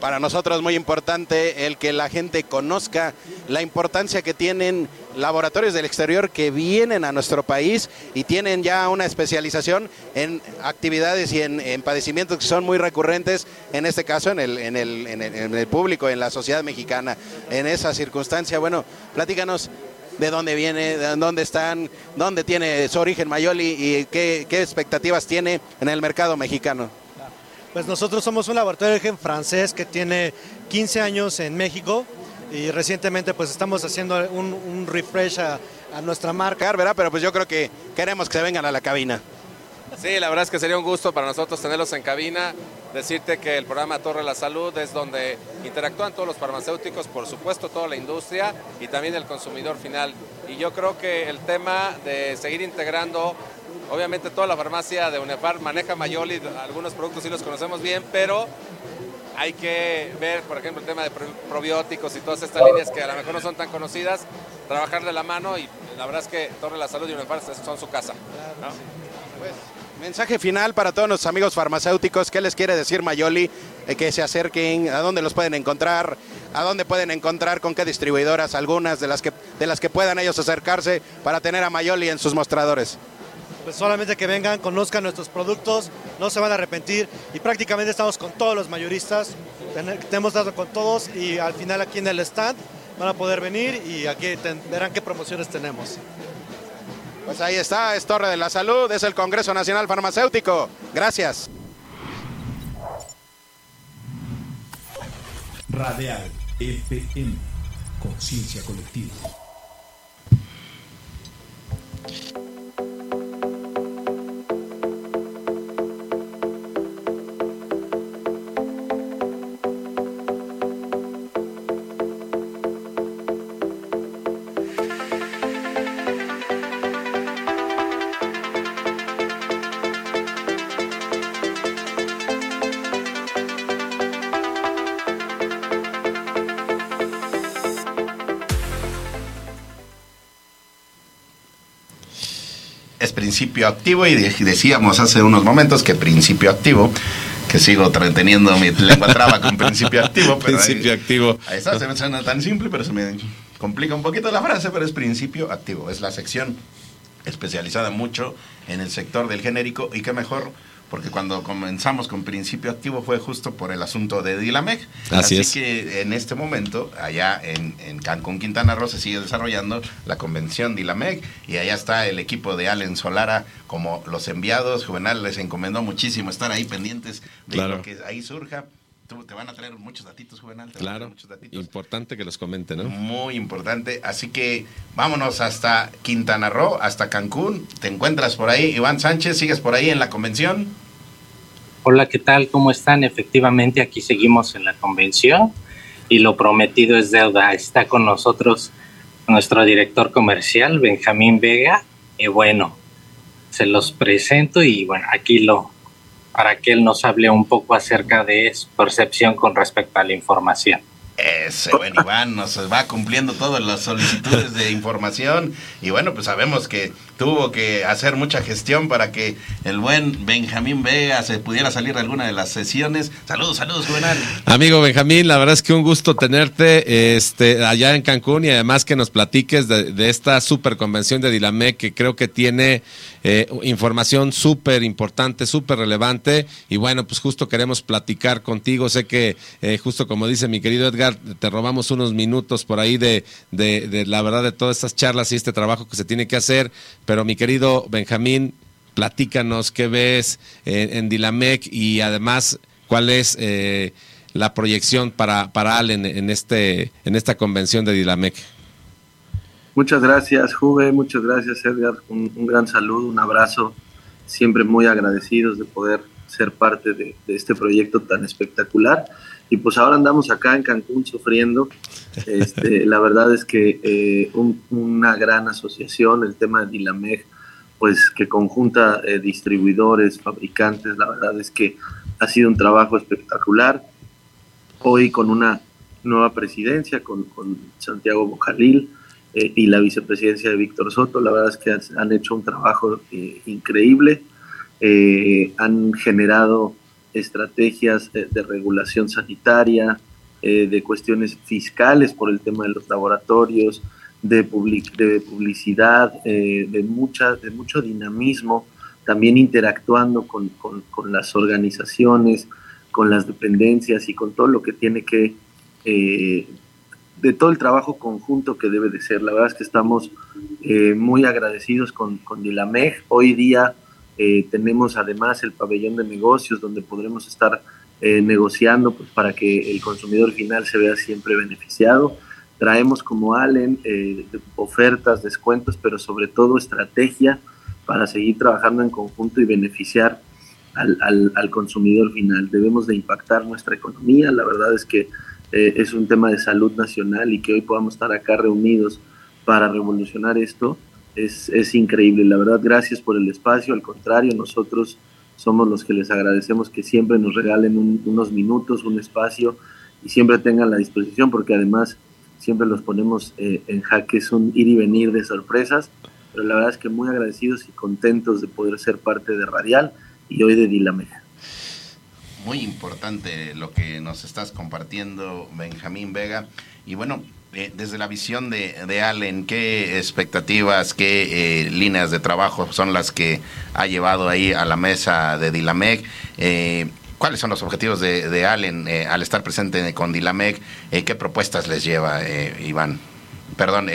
para nosotros muy importante el que la gente conozca la importancia que tienen laboratorios del exterior que vienen a nuestro país y tienen ya una especialización en actividades y en, padecimientos que son muy recurrentes, en este caso en el, en, el, en, el, público, en la sociedad mexicana. En esa circunstancia, bueno, platícanos de dónde viene, de dónde están, dónde tiene su origen Mayoli y qué, qué expectativas tiene en el mercado mexicano. Pues nosotros somos un laboratorio de origen francés que tiene 15 años en México y recientemente pues estamos haciendo un, refresh a, nuestra marca. ¿verdad? Pero pues yo creo que queremos que se vengan a la cabina. Sí, la verdad es que sería un gusto para nosotros tenerlos en cabina. Decirte que el programa Torre la Salud es donde interactúan todos los farmacéuticos, por supuesto toda la industria y también el consumidor final. Y yo creo que el tema de seguir integrando Obviamente toda la farmacia de UNEFAR maneja Mayoli, algunos productos sí los conocemos bien, pero hay que ver, por ejemplo, el tema de probióticos y todas estas líneas que a lo mejor no son tan conocidas, trabajar de la mano y la verdad es que Torre la Salud y UNEFAR son su casa. Mensaje final para todos nuestros amigos farmacéuticos. ¿Qué les quiere decir Mayoli? Eh, que se acerquen, a dónde los pueden encontrar, a dónde pueden encontrar, con qué distribuidoras, algunas de las que, de las que puedan ellos acercarse para tener a Mayoli en sus mostradores. Pues solamente que vengan, conozcan nuestros productos, no se van a arrepentir y prácticamente estamos con todos los mayoristas, tenemos dado con todos y al final aquí en el stand van a poder venir y aquí verán qué promociones tenemos. Pues ahí está, es Torre de la Salud, es el Congreso Nacional Farmacéutico. Gracias. Radial FM, conciencia colectiva. Principio activo y decíamos hace unos momentos que principio activo que sigo teniendo mi lengua traba con principio activo. Pero principio activo. Ahí está, se me suena tan simple, pero se me complica un poquito la frase, pero es principio activo. Es la sección especializada mucho en el sector del genérico y qué mejor porque cuando comenzamos con principio activo fue justo por el asunto de Dilamec. Así, Así que en este momento, allá en, Cancún, Quintana Roo, se sigue desarrollando la convención Dilamec y allá está el equipo de Allen Solara como los enviados. Juvenal les encomendó muchísimo estar ahí pendientes de lo que ahí surja te van a traer muchos datitos, Juvenal. claro. Importante que los comente, ¿no? Muy importante. Así que vámonos hasta Quintana Roo, hasta Cancún. Te encuentras por ahí, Iván Sánchez, ¿sigues por ahí en la convención? Hola, ¿qué tal? ¿Cómo están? Efectivamente, aquí seguimos en la convención y lo prometido es deuda. Está con nosotros nuestro director comercial, Benjamín Vega. Y bueno, se los presento y bueno, aquí lo, para que él nos hable un poco acerca de su percepción con respecto a la información. Ese buen Iván nos va cumpliendo todas las solicitudes de información y bueno, pues sabemos que tuvo que hacer mucha gestión para que el buen Benjamín Vega se pudiera salir de alguna de las sesiones. Saludos, saludos, Juvenal. Amigo Benjamín, la verdad es que un gusto tenerte este, allá en Cancún y además que nos platiques de, esta super convención de Dilamé que creo que tiene eh, información súper importante, súper relevante y bueno, pues justo queremos platicar contigo. Sé que eh, justo como dice mi querido Edgar, te robamos unos minutos por ahí de, de la verdad de todas estas charlas y este trabajo que se tiene que hacer pero mi querido Benjamín, platícanos qué ves en, Dilamec y además cuál es eh, la proyección para, para Allen en, este, en esta convención de Dilamec. Muchas gracias, Juve, muchas gracias, Edgar. Un, gran saludo, un abrazo. Siempre muy agradecidos de poder ser parte de, este proyecto tan espectacular. Y pues ahora andamos acá en Cancún sufriendo. Este, [laughs] la verdad es que eh, una gran asociación, el tema de Dilameg, pues que conjunta eh, distribuidores, fabricantes, la verdad es que ha sido un trabajo espectacular. Hoy con una nueva presidencia, con, Santiago Bojalil eh, y la vicepresidencia de Víctor Soto, la verdad es que han hecho un trabajo increíble, han generado estrategias de, regulación sanitaria, eh, de cuestiones fiscales por el tema de los laboratorios, de, de publicidad, eh, de, mucha, de mucho dinamismo, también interactuando con, las organizaciones, con las dependencias y con todo lo que tiene que, eh, de todo el trabajo conjunto que debe de ser. La verdad es que estamos muy agradecidos con, con Dilameg. Hoy día eh, tenemos además el pabellón de negocios donde podremos estar eh, negociando pues, para que el consumidor final se vea siempre beneficiado. Traemos como Allen eh, ofertas, descuentos, pero sobre todo estrategia para seguir trabajando en conjunto y beneficiar al, al, consumidor final. Debemos de impactar nuestra economía. La verdad es que es un tema de salud nacional y que hoy podamos estar acá reunidos para revolucionar esto es, es increíble. La verdad, gracias por el espacio. Al contrario, nosotros somos los que les agradecemos que siempre nos regalen unos minutos, un espacio y siempre tengan la disposición porque además siempre los ponemos eh, en jaque, es un ir y venir de sorpresas pero la verdad es que muy agradecidos y contentos de poder ser parte de Radial y hoy de Dilameja. Muy importante lo que nos estás compartiendo, Benjamín Vega. Y bueno, eh, desde la visión de, de, Allen, ¿qué expectativas, qué eh, líneas de trabajo son las que ha llevado ahí a la mesa de Dilamec? Eh, ¿Cuáles son los objetivos de, de Allen al estar presente con Dilamec? ¿Qué propuestas les lleva, Iván? Perdón,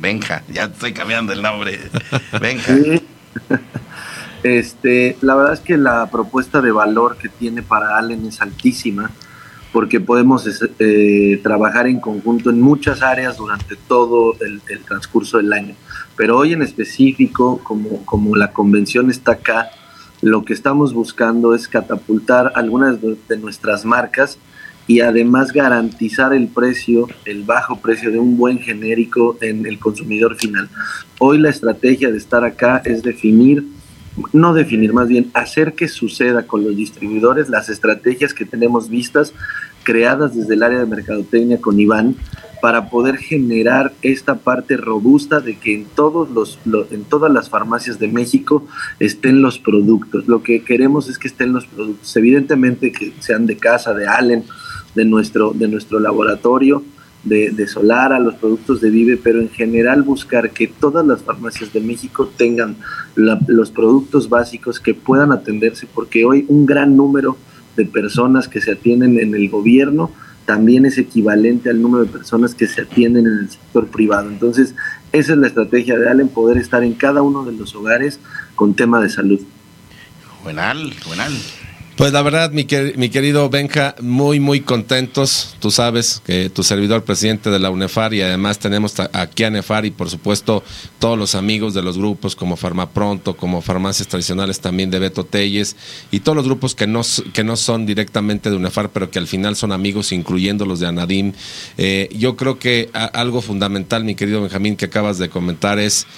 Benja, ya estoy cambiando el nombre. [laughs] Benja. Este, la verdad es que la propuesta de valor que tiene para Allen es altísima porque podemos eh, trabajar en conjunto en muchas áreas durante todo el, transcurso del año. Pero hoy en específico, como, como la convención está acá, lo que estamos buscando es catapultar algunas de nuestras marcas y además garantizar el precio, el bajo precio de un buen genérico en el consumidor final. Hoy la estrategia de estar acá es definir no definir, más bien hacer que suceda con los distribuidores las estrategias que tenemos vistas, creadas desde el área de mercadotecnia con Iván, para poder generar esta parte robusta de que en, todos los, en todas las farmacias de México estén los productos. Lo que queremos es que estén los productos, evidentemente que sean de casa, de Allen, de nuestro, de nuestro laboratorio, de, de Solara, los productos de Vive, pero en general buscar que todas las farmacias de México tengan los productos básicos que puedan atenderse, porque hoy un gran número de personas que se atienden en el gobierno también es equivalente al número de personas que se atienden en el sector privado. Entonces, esa es la estrategia de Allen, poder estar en cada uno de los hogares con tema de salud. Buenal, buenal. Pues la verdad, mi, querido Benja, muy, muy contentos. Tú sabes que tu servidor presidente de la UNEFAR y además tenemos aquí a NEFAR y por supuesto todos los amigos de los grupos como Farmapronto, como Farmacias Tradicionales también de Beto Telles y todos los grupos que no, que no son directamente de UNEFAR pero que al final son amigos, incluyendo los de Anadim. Eh, yo creo que algo fundamental, mi querido Benjamín, que acabas de comentar es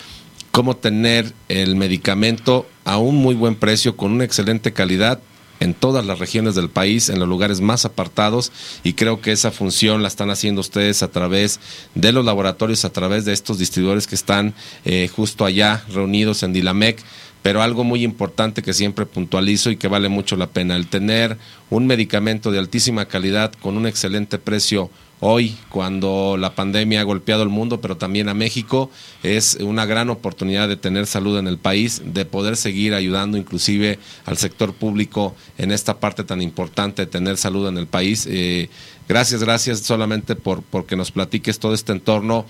cómo tener el medicamento a un muy buen precio, con una excelente calidad en todas las regiones del país, en los lugares más apartados, y creo que esa función la están haciendo ustedes a través de los laboratorios, a través de estos distribuidores que están eh, justo allá reunidos en Dilamec. Pero algo muy importante que siempre puntualizo y que vale mucho la pena, el tener un medicamento de altísima calidad con un excelente precio hoy, cuando la pandemia ha golpeado el mundo, pero también a México, es una gran oportunidad de tener salud en el país, de poder seguir ayudando inclusive al sector público en esta parte tan importante de tener salud en el país. Eh, gracias, gracias solamente por porque nos platiques todo este entorno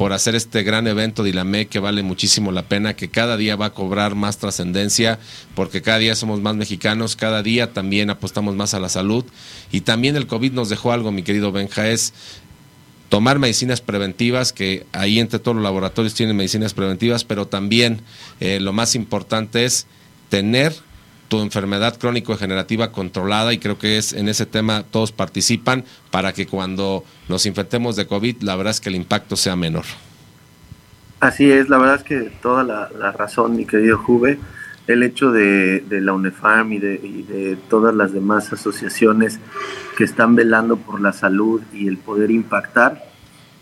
por hacer este gran evento de ILAME que vale muchísimo la pena, que cada día va a cobrar más trascendencia, porque cada día somos más mexicanos, cada día también apostamos más a la salud. Y también el COVID nos dejó algo, mi querido Benja, es tomar medicinas preventivas, que ahí entre todos los laboratorios tienen medicinas preventivas, pero también eh, lo más importante es tener tu enfermedad crónico-degenerativa controlada y creo que es en ese tema todos participan para que cuando nos infectemos de COVID, la verdad es que el impacto sea menor. Así es, la verdad es que toda la, razón, mi querido Juve, el hecho de, la UNEFAM y de, todas las demás asociaciones que están velando por la salud y el poder impactar,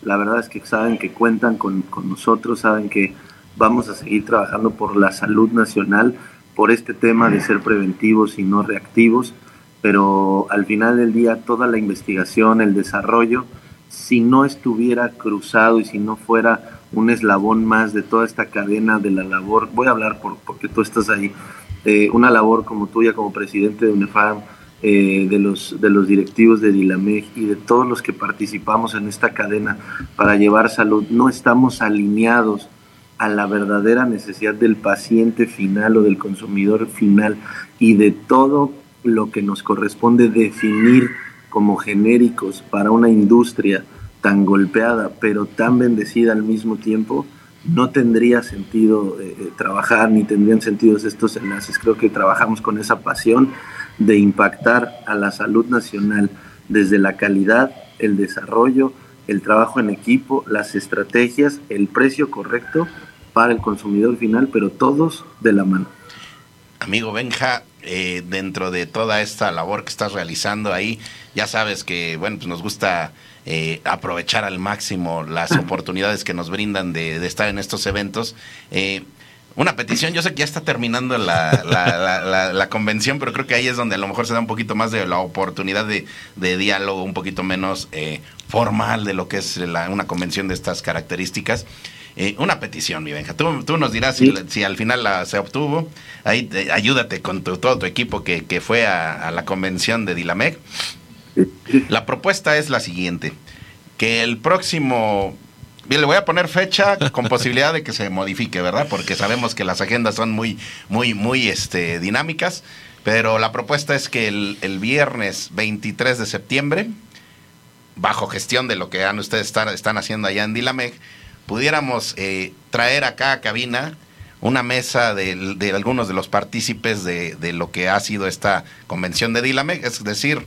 la verdad es que saben que cuentan con, con nosotros, saben que vamos a seguir trabajando por la salud nacional por este tema de ser preventivos y no reactivos, pero al final del día toda la investigación, el desarrollo, si no estuviera cruzado y si no fuera un eslabón más de toda esta cadena de la labor, voy a hablar por, porque tú estás ahí, eh, una labor como tuya como presidente de UNEFAM, eh, de, los, de los directivos de Dilameg y de todos los que participamos en esta cadena para llevar salud, no estamos alineados a la verdadera necesidad del paciente final o del consumidor final y de todo lo que nos corresponde definir como genéricos para una industria tan golpeada pero tan bendecida al mismo tiempo, no tendría sentido eh, eh, trabajar ni tendrían sentido estos enlaces. Creo que trabajamos con esa pasión de impactar a la salud nacional desde la calidad, el desarrollo, el trabajo en equipo, las estrategias, el precio correcto para el consumidor final, pero todos de la mano. Amigo Benja, eh, dentro de toda esta labor que estás realizando ahí, ya sabes que, bueno, pues nos gusta eh, aprovechar al máximo las [laughs] oportunidades que nos brindan de, de estar en estos eventos. Eh, una petición, yo sé que ya está terminando la, la, la, la, convención, pero creo que ahí es donde a lo mejor se da un poquito más de la oportunidad de, de diálogo, un poquito menos formal de lo que es una convención de estas características. Eh, una petición, mi Benja. Tú, tú nos dirás si, si, al final la, se obtuvo. Ahí te, ayúdate con tu, todo tu equipo que, que fue a, a, la convención de Dilamec. La propuesta es la siguiente. Que el próximo Bien, le voy a poner fecha con posibilidad de que se modifique, ¿verdad? Porque sabemos que las agendas son muy, muy, muy este, dinámicas. Pero la propuesta es que el, el viernes 23 de septiembre, bajo gestión de lo que ustedes están, están haciendo allá en Dilameg, pudiéramos eh, traer acá a cabina una mesa de, de algunos de los partícipes de, de, lo que ha sido esta convención de Dilameg, es decir,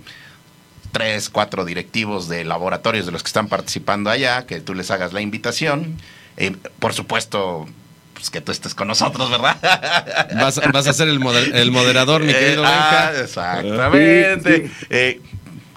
tres, cuatro directivos de laboratorios de los que están participando allá, que tú les hagas la invitación. Eh, por supuesto, pues que tú estés con nosotros, ¿verdad? Vas, vas a ser el, moder, el, moderador, mi [laughs] querido eh, ah, exactamente. Sí, sí. Eh,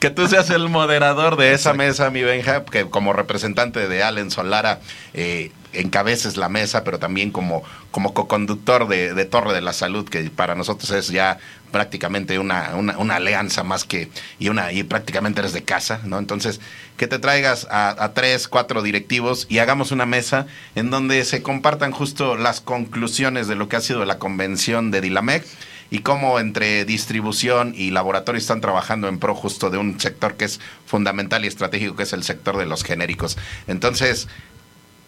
que tú seas el moderador de esa mesa, mi Benja, que como representante de Allen Solara eh, encabeces la mesa, pero también como, como co-conductor de, de, Torre de la Salud, que para nosotros es ya prácticamente una, una, una, alianza más que, y una, y prácticamente eres de casa, ¿no? Entonces, que te traigas a, a, tres, cuatro directivos y hagamos una mesa en donde se compartan justo las conclusiones de lo que ha sido la convención de Dilamec y cómo entre distribución y laboratorio están trabajando en pro justo de un sector que es fundamental y estratégico, que es el sector de los genéricos. Entonces,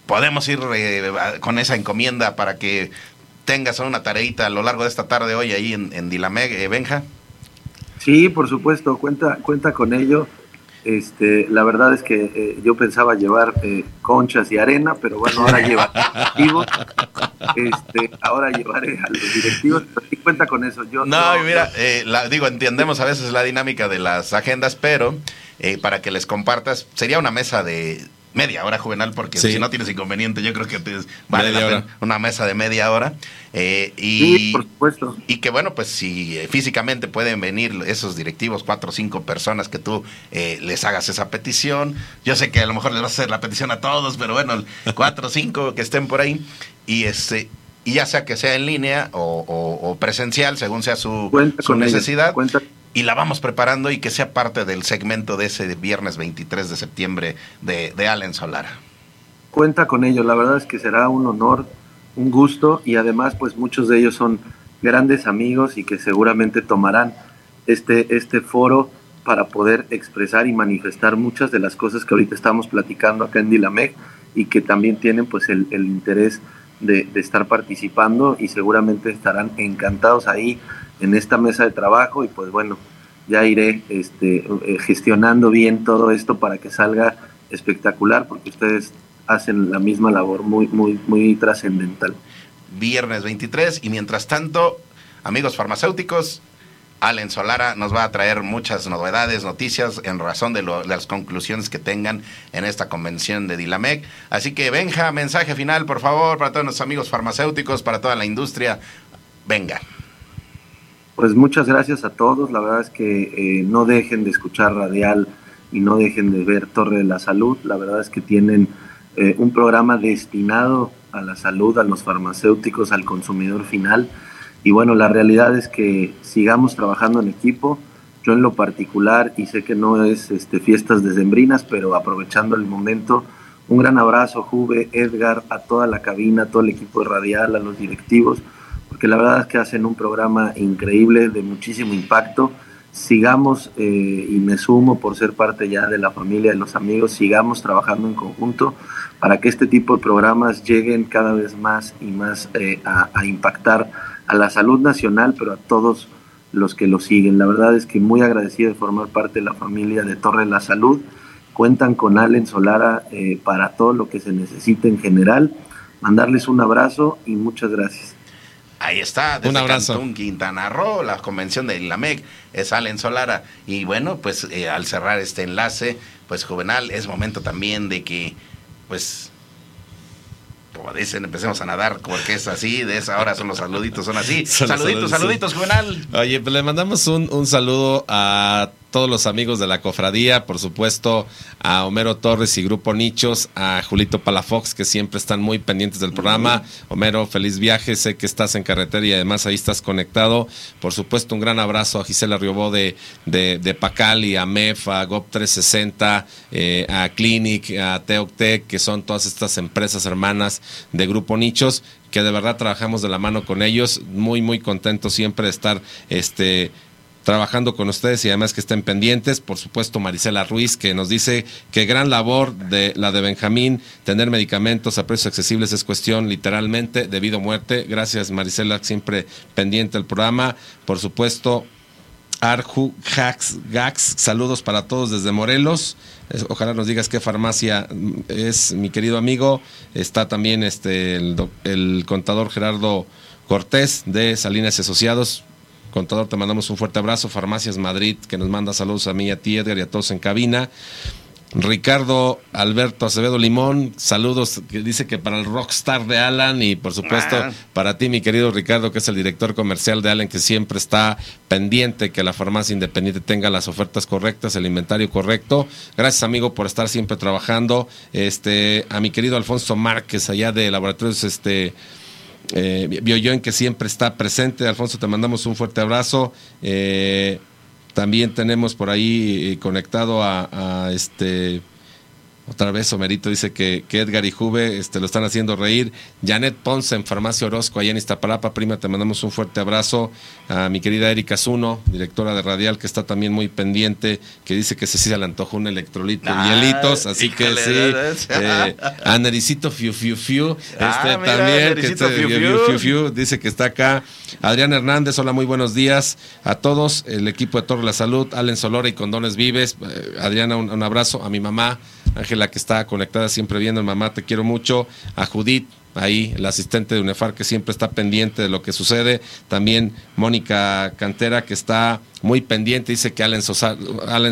podemos ir eh, con esa encomienda para que tengas una tareita a lo largo de esta tarde hoy ahí en, en Dilameg, eh, Benja. Sí, por supuesto, cuenta, cuenta con ello. Este, la verdad es que eh, yo pensaba llevar eh, conchas y arena, pero bueno, ahora lleva directivos. Este, ahora llevaré a los directivos, pero sí cuenta con eso. Yo, no, yo, mira, eh, la, digo, entendemos a veces la dinámica de las agendas, pero eh, para que les compartas, sería una mesa de media hora juvenal, porque sí. si no tienes inconveniente, yo creo que te vale la pena una mesa de media hora. Eh, y, sí, por supuesto. Y que bueno, pues si eh, físicamente pueden venir esos directivos, cuatro o cinco personas que tú eh, les hagas esa petición. Yo sé que a lo mejor les vas a hacer la petición a todos, pero bueno, [laughs] cuatro o cinco que estén por ahí. Y este y ya sea que sea en línea o, o, o presencial, según sea su, su necesidad. Cuenta y la vamos preparando y que sea parte del segmento de ese viernes 23 de septiembre de, de Allen Solara. Cuenta con ello, la verdad es que será un honor, un gusto y además pues muchos de ellos son grandes amigos y que seguramente tomarán este, este foro para poder expresar y manifestar muchas de las cosas que ahorita estamos platicando acá en Dilamec y que también tienen pues el, interés de, estar participando y seguramente estarán encantados ahí en esta mesa de trabajo y pues bueno, ya iré este, eh, gestionando bien todo esto para que salga espectacular porque ustedes hacen la misma labor muy, muy, muy trascendental. Viernes 23 y mientras tanto, amigos farmacéuticos, Allen Solara nos va a traer muchas novedades, noticias en razón de, lo, de, las conclusiones que tengan en esta convención de Dilamec. Así que Benja, mensaje final, por favor, para todos nuestros amigos farmacéuticos, para toda la industria. Venga. Pues muchas gracias a todos. La verdad es que eh, no dejen de escuchar Radial y no dejen de ver Torre de la Salud. La verdad es que tienen eh, un programa destinado a la salud, a los farmacéuticos, al consumidor final. Y bueno, la realidad es que sigamos trabajando en equipo. Yo en lo particular, y sé que no es este, fiestas decembrinas, pero aprovechando el momento, un gran abrazo, Juve, Edgar, a toda la cabina, a todo el equipo de Radial, a los directivos porque la verdad es que hacen un programa increíble de muchísimo impacto. Sigamos, eh, y me sumo por ser parte ya de la familia, de los amigos, sigamos trabajando en conjunto para que este tipo de programas lleguen cada vez más y más eh, a, impactar a la salud nacional, pero a todos los que lo siguen. La verdad es que muy agradecido de formar parte de la familia de Torre de la Salud. Cuentan con Allen Solara eh, para todo lo que se necesite en general. Mandarles un abrazo y muchas gracias. Ahí está, desde Un abrazo. Cancún, Quintana Roo, la convención de Ilamec, es Allen Solara. Y bueno, pues eh, al cerrar este enlace, pues Juvenal, es momento también de que, pues, como dicen, empecemos a nadar, porque es así, de esa hora son los saluditos, son así. [laughs] Saluditos, saluditos, Juvenal. Oye, pues le mandamos un, un saludo a todos los amigos de la cofradía, por supuesto a Homero Torres y Grupo Nichos, a Julito Palafox, que siempre están muy pendientes del programa. Homero, feliz viaje, sé que estás en carretera y además ahí estás conectado. Por supuesto, un gran abrazo a Gisela Riobó de, de, de Pacali, a MEF, a GOP 360, eh, a Clinic, a Teoctec, que son todas estas empresas hermanas de Grupo Nichos que de verdad trabajamos de la mano con ellos, muy muy contentos siempre de estar este trabajando con ustedes y además que estén pendientes. Por supuesto, Marisela Ruiz, que nos dice que gran labor de la de Benjamín, tener medicamentos a precios accesibles es cuestión literalmente debido a muerte. Gracias, Marisela, siempre pendiente del programa. Por supuesto, Arju Gax, Gax, saludos para todos desde Morelos. Ojalá nos digas qué farmacia es mi querido amigo. Está también este el, el contador Gerardo Cortés de Salinas Asociados. Contador, te mandamos un fuerte abrazo. Farmacias Madrid, que nos manda saludos a mí, a ti, Edgar, y a todos en cabina. Ricardo Alberto Acevedo Limón, saludos, que dice que para el rockstar de Alan y por supuesto Ah. para ti, mi querido Ricardo, que es el director comercial de Alan, que siempre está pendiente que la farmacia independiente tenga las ofertas correctas, el inventario correcto. Gracias, amigo, por estar siempre trabajando. Este, a mi querido Alfonso Márquez, allá de Laboratorios este, eh, Bioyoen, que siempre está presente. Alfonso, te mandamos un fuerte abrazo. Eh, también tenemos por ahí eh, conectado a este. Otra vez Omerito dice que, que Edgar y Juve este, lo están haciendo reír. Janet Ponce en Farmacia Orozco, allá en Iztapalapa, prima, te mandamos un fuerte abrazo. A mi querida Erika Zuno, directora de Radial, que está también muy pendiente, que dice que se le antojó un electrolito Ah, en hielitos, así que sí. Eh, a Nericito Fiu Fiu Fiu, este, Ah, mira, también, que este, Fiu Fiu Fiu. Dice que está acá. Adrián Hernández, hola, muy buenos días a todos. El equipo de Torre La Salud, Allen Solora y Condones Vives. Eh, Adriana, un, un abrazo. A mi mamá, Ángela, que está conectada siempre viendo. Mamá, te quiero mucho. A Judith, ahí, la asistente de UNEFAR, que siempre está pendiente de lo que sucede. También Mónica Cantera, que está muy pendiente. Dice que Allen, Sosa-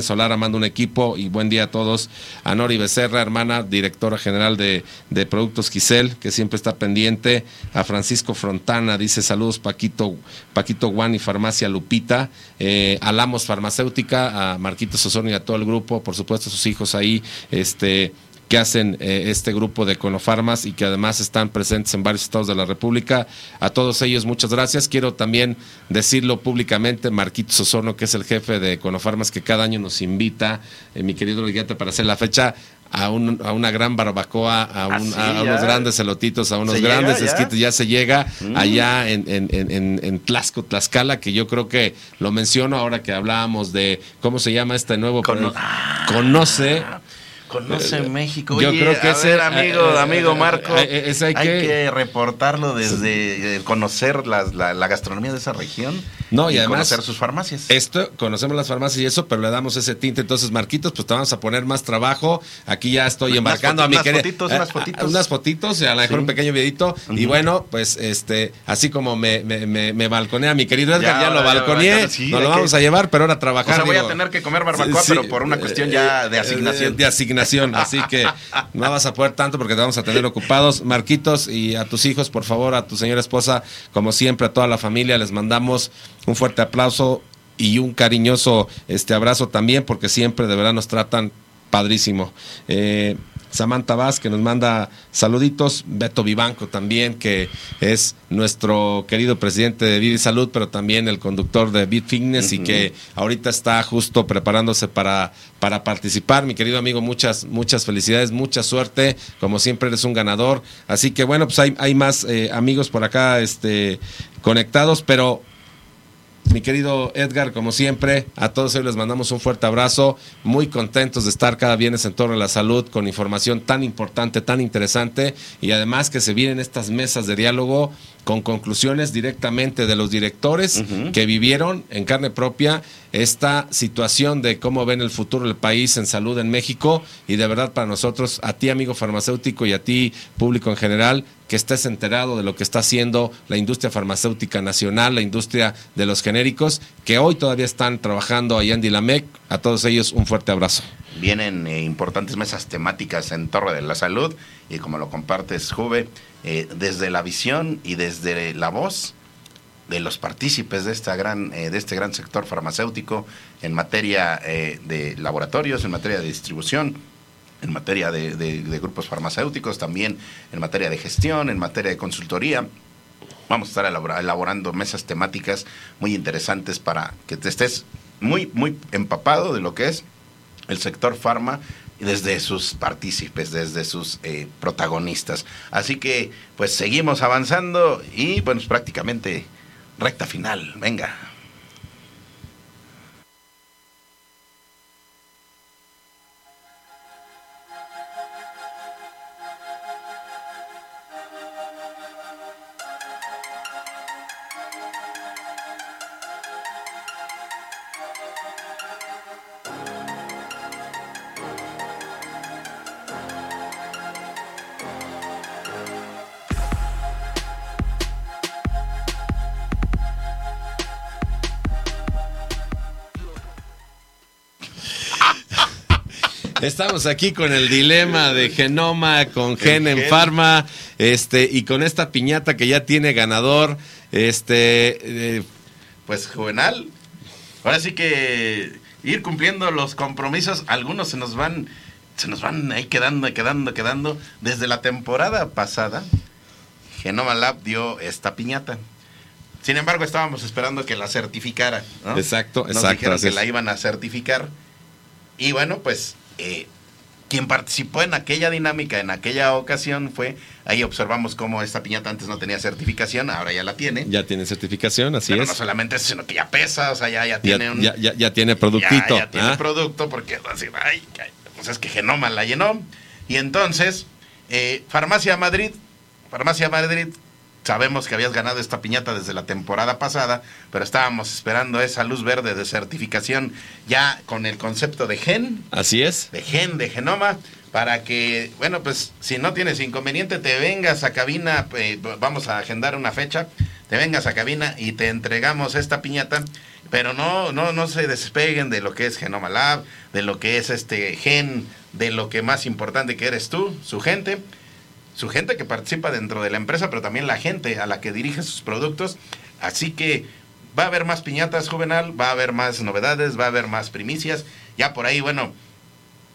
Solara manda un equipo. Y buen día a todos. A Nori Becerra, hermana, directora general de, de Productos Gisel, que siempre está pendiente. A Francisco Frontana, dice saludos, Paquito, Paquito y Farmacia Lupita. Eh, a Lamos Farmacéutica, a Marquito Sosón y a todo el grupo, por supuesto, sus hijos ahí. Este que hacen eh, este grupo de Conofarmas y que además están presentes en varios estados de la República. A todos ellos, muchas gracias. Quiero también decirlo públicamente, Marquito Sosorno, que es el jefe de Conofarmas, que cada año nos invita, eh, mi querido Liguete, para hacer la fecha. A, un- a una gran barbacoa, a, un- sí, a ya. unos grandes elotitos, a unos ¿Se grandes llega ya? esquites, ya se llega Mm. allá en, en, en, en, en Tlaxco, Tlaxcala, que yo creo que lo menciono ahora que hablábamos de cómo se llama este nuevo Cono- conoce Conoce Eh, México. yo Oye, creo que a ese- ver, amigo, eh, amigo eh, Marco, eh, eh, hay que- que... reportarlo desde eh, conocer la, la gastronomía de esa región No, y además- conocer sus farmacias. Esto, conocemos las farmacias y eso, pero le damos ese tinte. Entonces, Marquitos, pues te vamos a poner más trabajo. Aquí ya estoy embarcando a mi unas querida- fotitos, eh, unas fotitos. unas fotitos y a lo mejor Sí. un pequeño videito. Y bueno, pues este, así como me, me, me, me balconea mi querido Edgar, Ya, ya, lo ya balconeé, sí, nos hay lo que- vamos a llevar, pero ahora a o trabajar. sea, voy a tener que comer barbacoa, sí, pero por una cuestión ya de eh, asignación. De, de así que no vas a poder tanto porque te vamos a tener ocupados. Marquitos y a tus hijos, por favor, a tu señora esposa, como siempre, a toda la familia, les mandamos un fuerte aplauso y un cariñoso este abrazo también, porque siempre de verdad nos tratan padrísimo. Eh, Samantha Vaz, que nos manda saluditos. Beto Vivanco también, que es nuestro querido presidente de Vida y Salud, pero también el conductor de Beat Fitness y que ahorita está justo preparándose para, para participar. Mi querido amigo, muchas, muchas felicidades, mucha suerte. Como siempre, eres un ganador. Así que bueno, pues hay, hay más eh, amigos por acá este, conectados, pero mi querido Edgar, como siempre, a todos ellos les mandamos un fuerte abrazo. Muy contentos de estar cada viernes en Torre de la Salud con información tan importante, tan interesante y además que se vienen estas mesas de diálogo con conclusiones directamente de los directores que vivieron en carne propia esta situación de cómo ven el futuro del país en salud en México y de verdad para nosotros, a ti amigo farmacéutico y a ti público en general, que estés enterado de lo que está haciendo la industria farmacéutica nacional, la industria de los genéricos, que hoy todavía están trabajando allá en Dilamec. A todos ellos un fuerte abrazo. Vienen eh, importantes mesas temáticas en Torre de la Salud y como lo compartes, Juve, eh, desde la visión y desde la voz, de los partícipes de, esta gran, eh, de este gran sector farmacéutico en materia eh, de laboratorios, en materia de distribución, en materia de, de- grupos farmacéuticos, también en materia de gestión, en materia de consultoría. Vamos a estar elabora- elaborando mesas temáticas muy interesantes para que te estés muy, muy empapado de lo que es el sector farma desde sus partícipes, desde sus eh, protagonistas. Así que, pues seguimos avanzando y, bueno, prácticamente recta final. Venga. Estamos aquí con el dilema de Genoma, con Gen en. Pharma, este, y con esta piñata que ya tiene ganador, este, eh, Pues juvenal. Ahora sí que ir cumpliendo los compromisos, algunos se nos van, se nos van ahí quedando, quedando, quedando. Desde la temporada pasada, Genoma Lab dio esta piñata. Sin embargo, estábamos esperando que la certificara. ¿no? Exacto, Nos exacto, dijeron así que la iban a certificar. Y bueno, pues eh, quien participó en aquella dinámica, en aquella ocasión, fue, ahí observamos cómo esta piñata antes no tenía certificación, ahora ya la tiene. ya tiene certificación, así Pero es. no solamente eso, sino que ya pesa, o sea, ya, ya Ya, tiene un... ya, ya- ya tiene productito. Ya, ya tiene ¿ah? producto porque así, ay, pues es que Genoma la llenó. Y entonces, eh, Farmacia Madrid, Farmacia Madrid, sabemos que habías ganado esta piñata desde la temporada pasada, pero estábamos esperando esa luz verde de certificación ya con el concepto de gen, Así es. de gen, de genoma, para que, bueno, pues si no tienes inconveniente, te vengas a cabina, eh, vamos a agendar una fecha, te vengas a cabina y te entregamos esta piñata, pero no, no, no se despeguen de lo que es Genoma Lab, de lo que es este gen, de lo que más importante que eres tú, su gente, su gente que participa dentro de la empresa, pero también la gente a la que dirige sus productos. Así que va a haber más piñatas juvenal, va a haber más novedades, va a haber más primicias. Ya por ahí, bueno,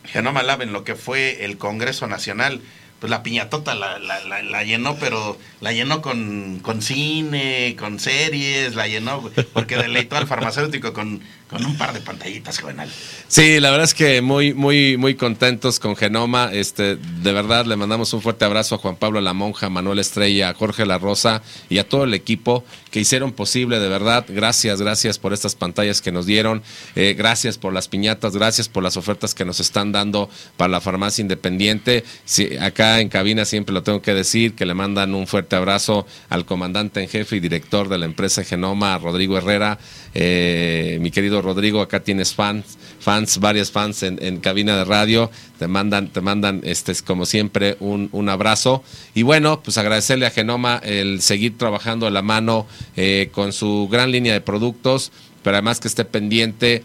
Genoma Lab en lo que fue el Congreso Nacional, pues la piñatota la, la, la- llenó, pero la llenó con, con cine, con series, la llenó porque deleitó al farmacéutico con, con un par de pantallitas juvenal. Sí, la verdad es que muy, muy, muy contentos con Genoma. Este, de verdad, le mandamos un fuerte abrazo a Juan Pablo La Monja, a Manuel Estrella, a Jorge La Rosa y a todo el equipo que hicieron posible, de verdad. Gracias, gracias por estas pantallas que nos dieron. Eh, gracias por las piñatas, gracias por las ofertas que nos están dando para la farmacia independiente. Sí, acá en cabina siempre lo tengo que decir, que le mandan un fuerte abrazo al comandante en jefe y director de la empresa Genoma, Rodrigo Herrera. Eh, mi querido Rodrigo, acá tienes fans, fans, varias fans en, cabina de radio. Te mandan, te mandan, este, como siempre, un, abrazo. Y bueno, pues agradecerle a Genoma el seguir trabajando de la mano eh, con su gran línea de productos, pero además que esté pendiente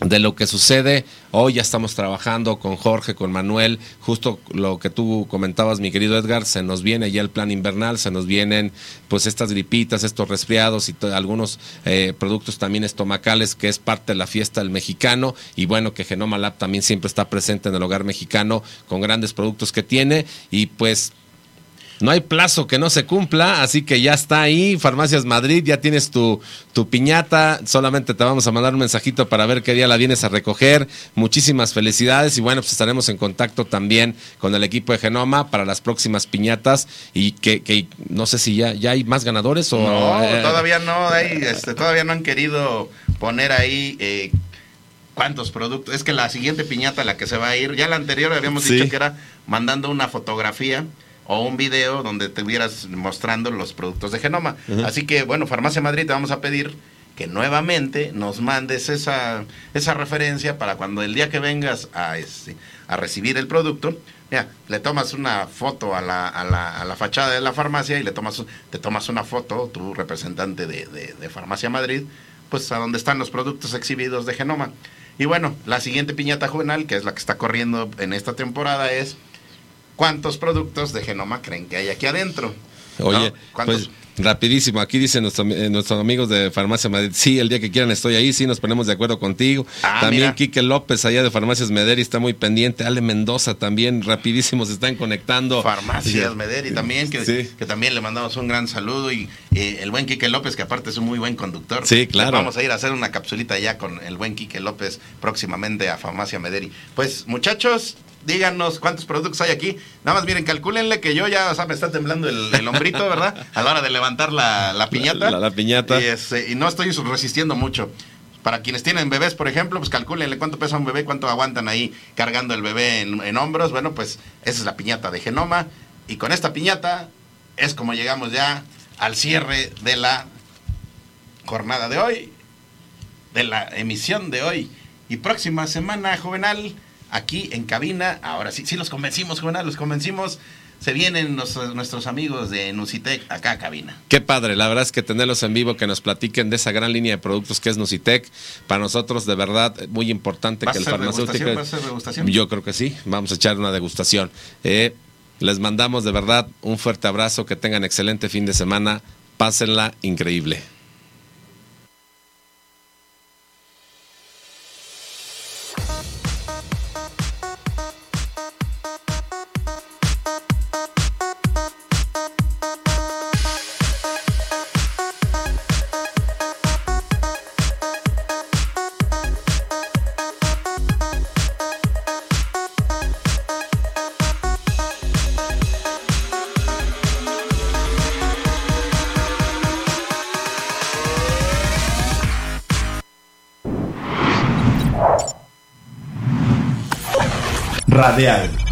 de lo que sucede. Hoy ya estamos trabajando con Jorge, con Manuel, justo lo que tú comentabas, mi querido Edgar, se nos viene ya el plan invernal, se nos vienen pues estas gripitas, estos resfriados y algunos eh, productos también estomacales, que es parte de la fiesta del mexicano, y bueno, que Genoma Lab también siempre está presente en el hogar mexicano con grandes productos que tiene, y pues no hay plazo que no se cumpla, así que ya está ahí, Farmacias Madrid, ya tienes tu, tu piñata, solamente te vamos a mandar un mensajito para ver qué día la vienes a recoger. Muchísimas felicidades y bueno, pues estaremos en contacto también con el equipo de Genoma para las próximas piñatas y que, que no sé si ya, ya hay más ganadores o... No, eh, todavía no, hay, este, todavía no han querido poner ahí eh, cuántos productos. Es que la siguiente piñata, la que se va a ir, ya la anterior habíamos Sí. dicho que era mandando una fotografía o un video donde te vieras mostrando los productos de Genoma. Así que, bueno, Farmacia Madrid te vamos a pedir que nuevamente nos mandes esa, esa referencia para cuando el día que vengas a, este, a recibir el producto, mira, le tomas una foto a la, a la, a la fachada de la farmacia y le tomas, te tomas una foto, tu representante de, de, de Farmacia Madrid, pues a donde están los productos exhibidos de Genoma. Y bueno, la siguiente piñata juvenal, que es la que está corriendo en esta temporada, es ¿cuántos productos de Genoma creen que hay aquí adentro? Oye, pues rapidísimo, aquí dicen nuestro- eh, nuestros amigos de Farmacia Madrid, sí, el día que quieran estoy ahí, sí, nos ponemos de acuerdo contigo. Ah, también mira. Quique López allá de Farmacias Mederi está muy pendiente, Ale Mendoza también, rapidísimo se están conectando. Farmacias Mederi también, que, Sí. que también le mandamos un gran saludo. Y eh, el buen Quique López, que aparte es un muy buen conductor. Sí, claro. Vamos a ir a hacer una capsulita ya con el buen Quique López próximamente a Farmacia Mederi. Pues, muchachos, díganos cuántos productos hay aquí. Nada más, miren, calcúlenle que yo ya, o sea, me está temblando el, el hombrito, ¿verdad? A la hora de levantar la, la piñata. La- la piñata. Y, este, y no estoy resistiendo mucho. Para quienes tienen bebés, por ejemplo, pues calcúlenle cuánto pesa un bebé, cuánto aguantan ahí cargando el bebé en, en hombros. Bueno, pues esa es la piñata de Genoma. Y con esta piñata es como llegamos ya al cierre de la jornada de hoy, de la emisión de hoy. Y próxima semana, Juvenal, aquí en cabina. Ahora sí, sí los convencimos, Juvenal, los convencimos. Se vienen los- nuestros amigos de Nusitec acá a cabina. Qué padre, la verdad es que tenerlos en vivo, que nos platiquen de esa gran línea de productos que es Nocitec, para nosotros de verdad muy importante ¿Vas que a el hacer farmacéutico... ¿Vas a hacer degustación? Yo creo que sí, vamos a echar una degustación. Eh, les mandamos de verdad un fuerte abrazo, que tengan excelente fin de semana, pásenla increíble.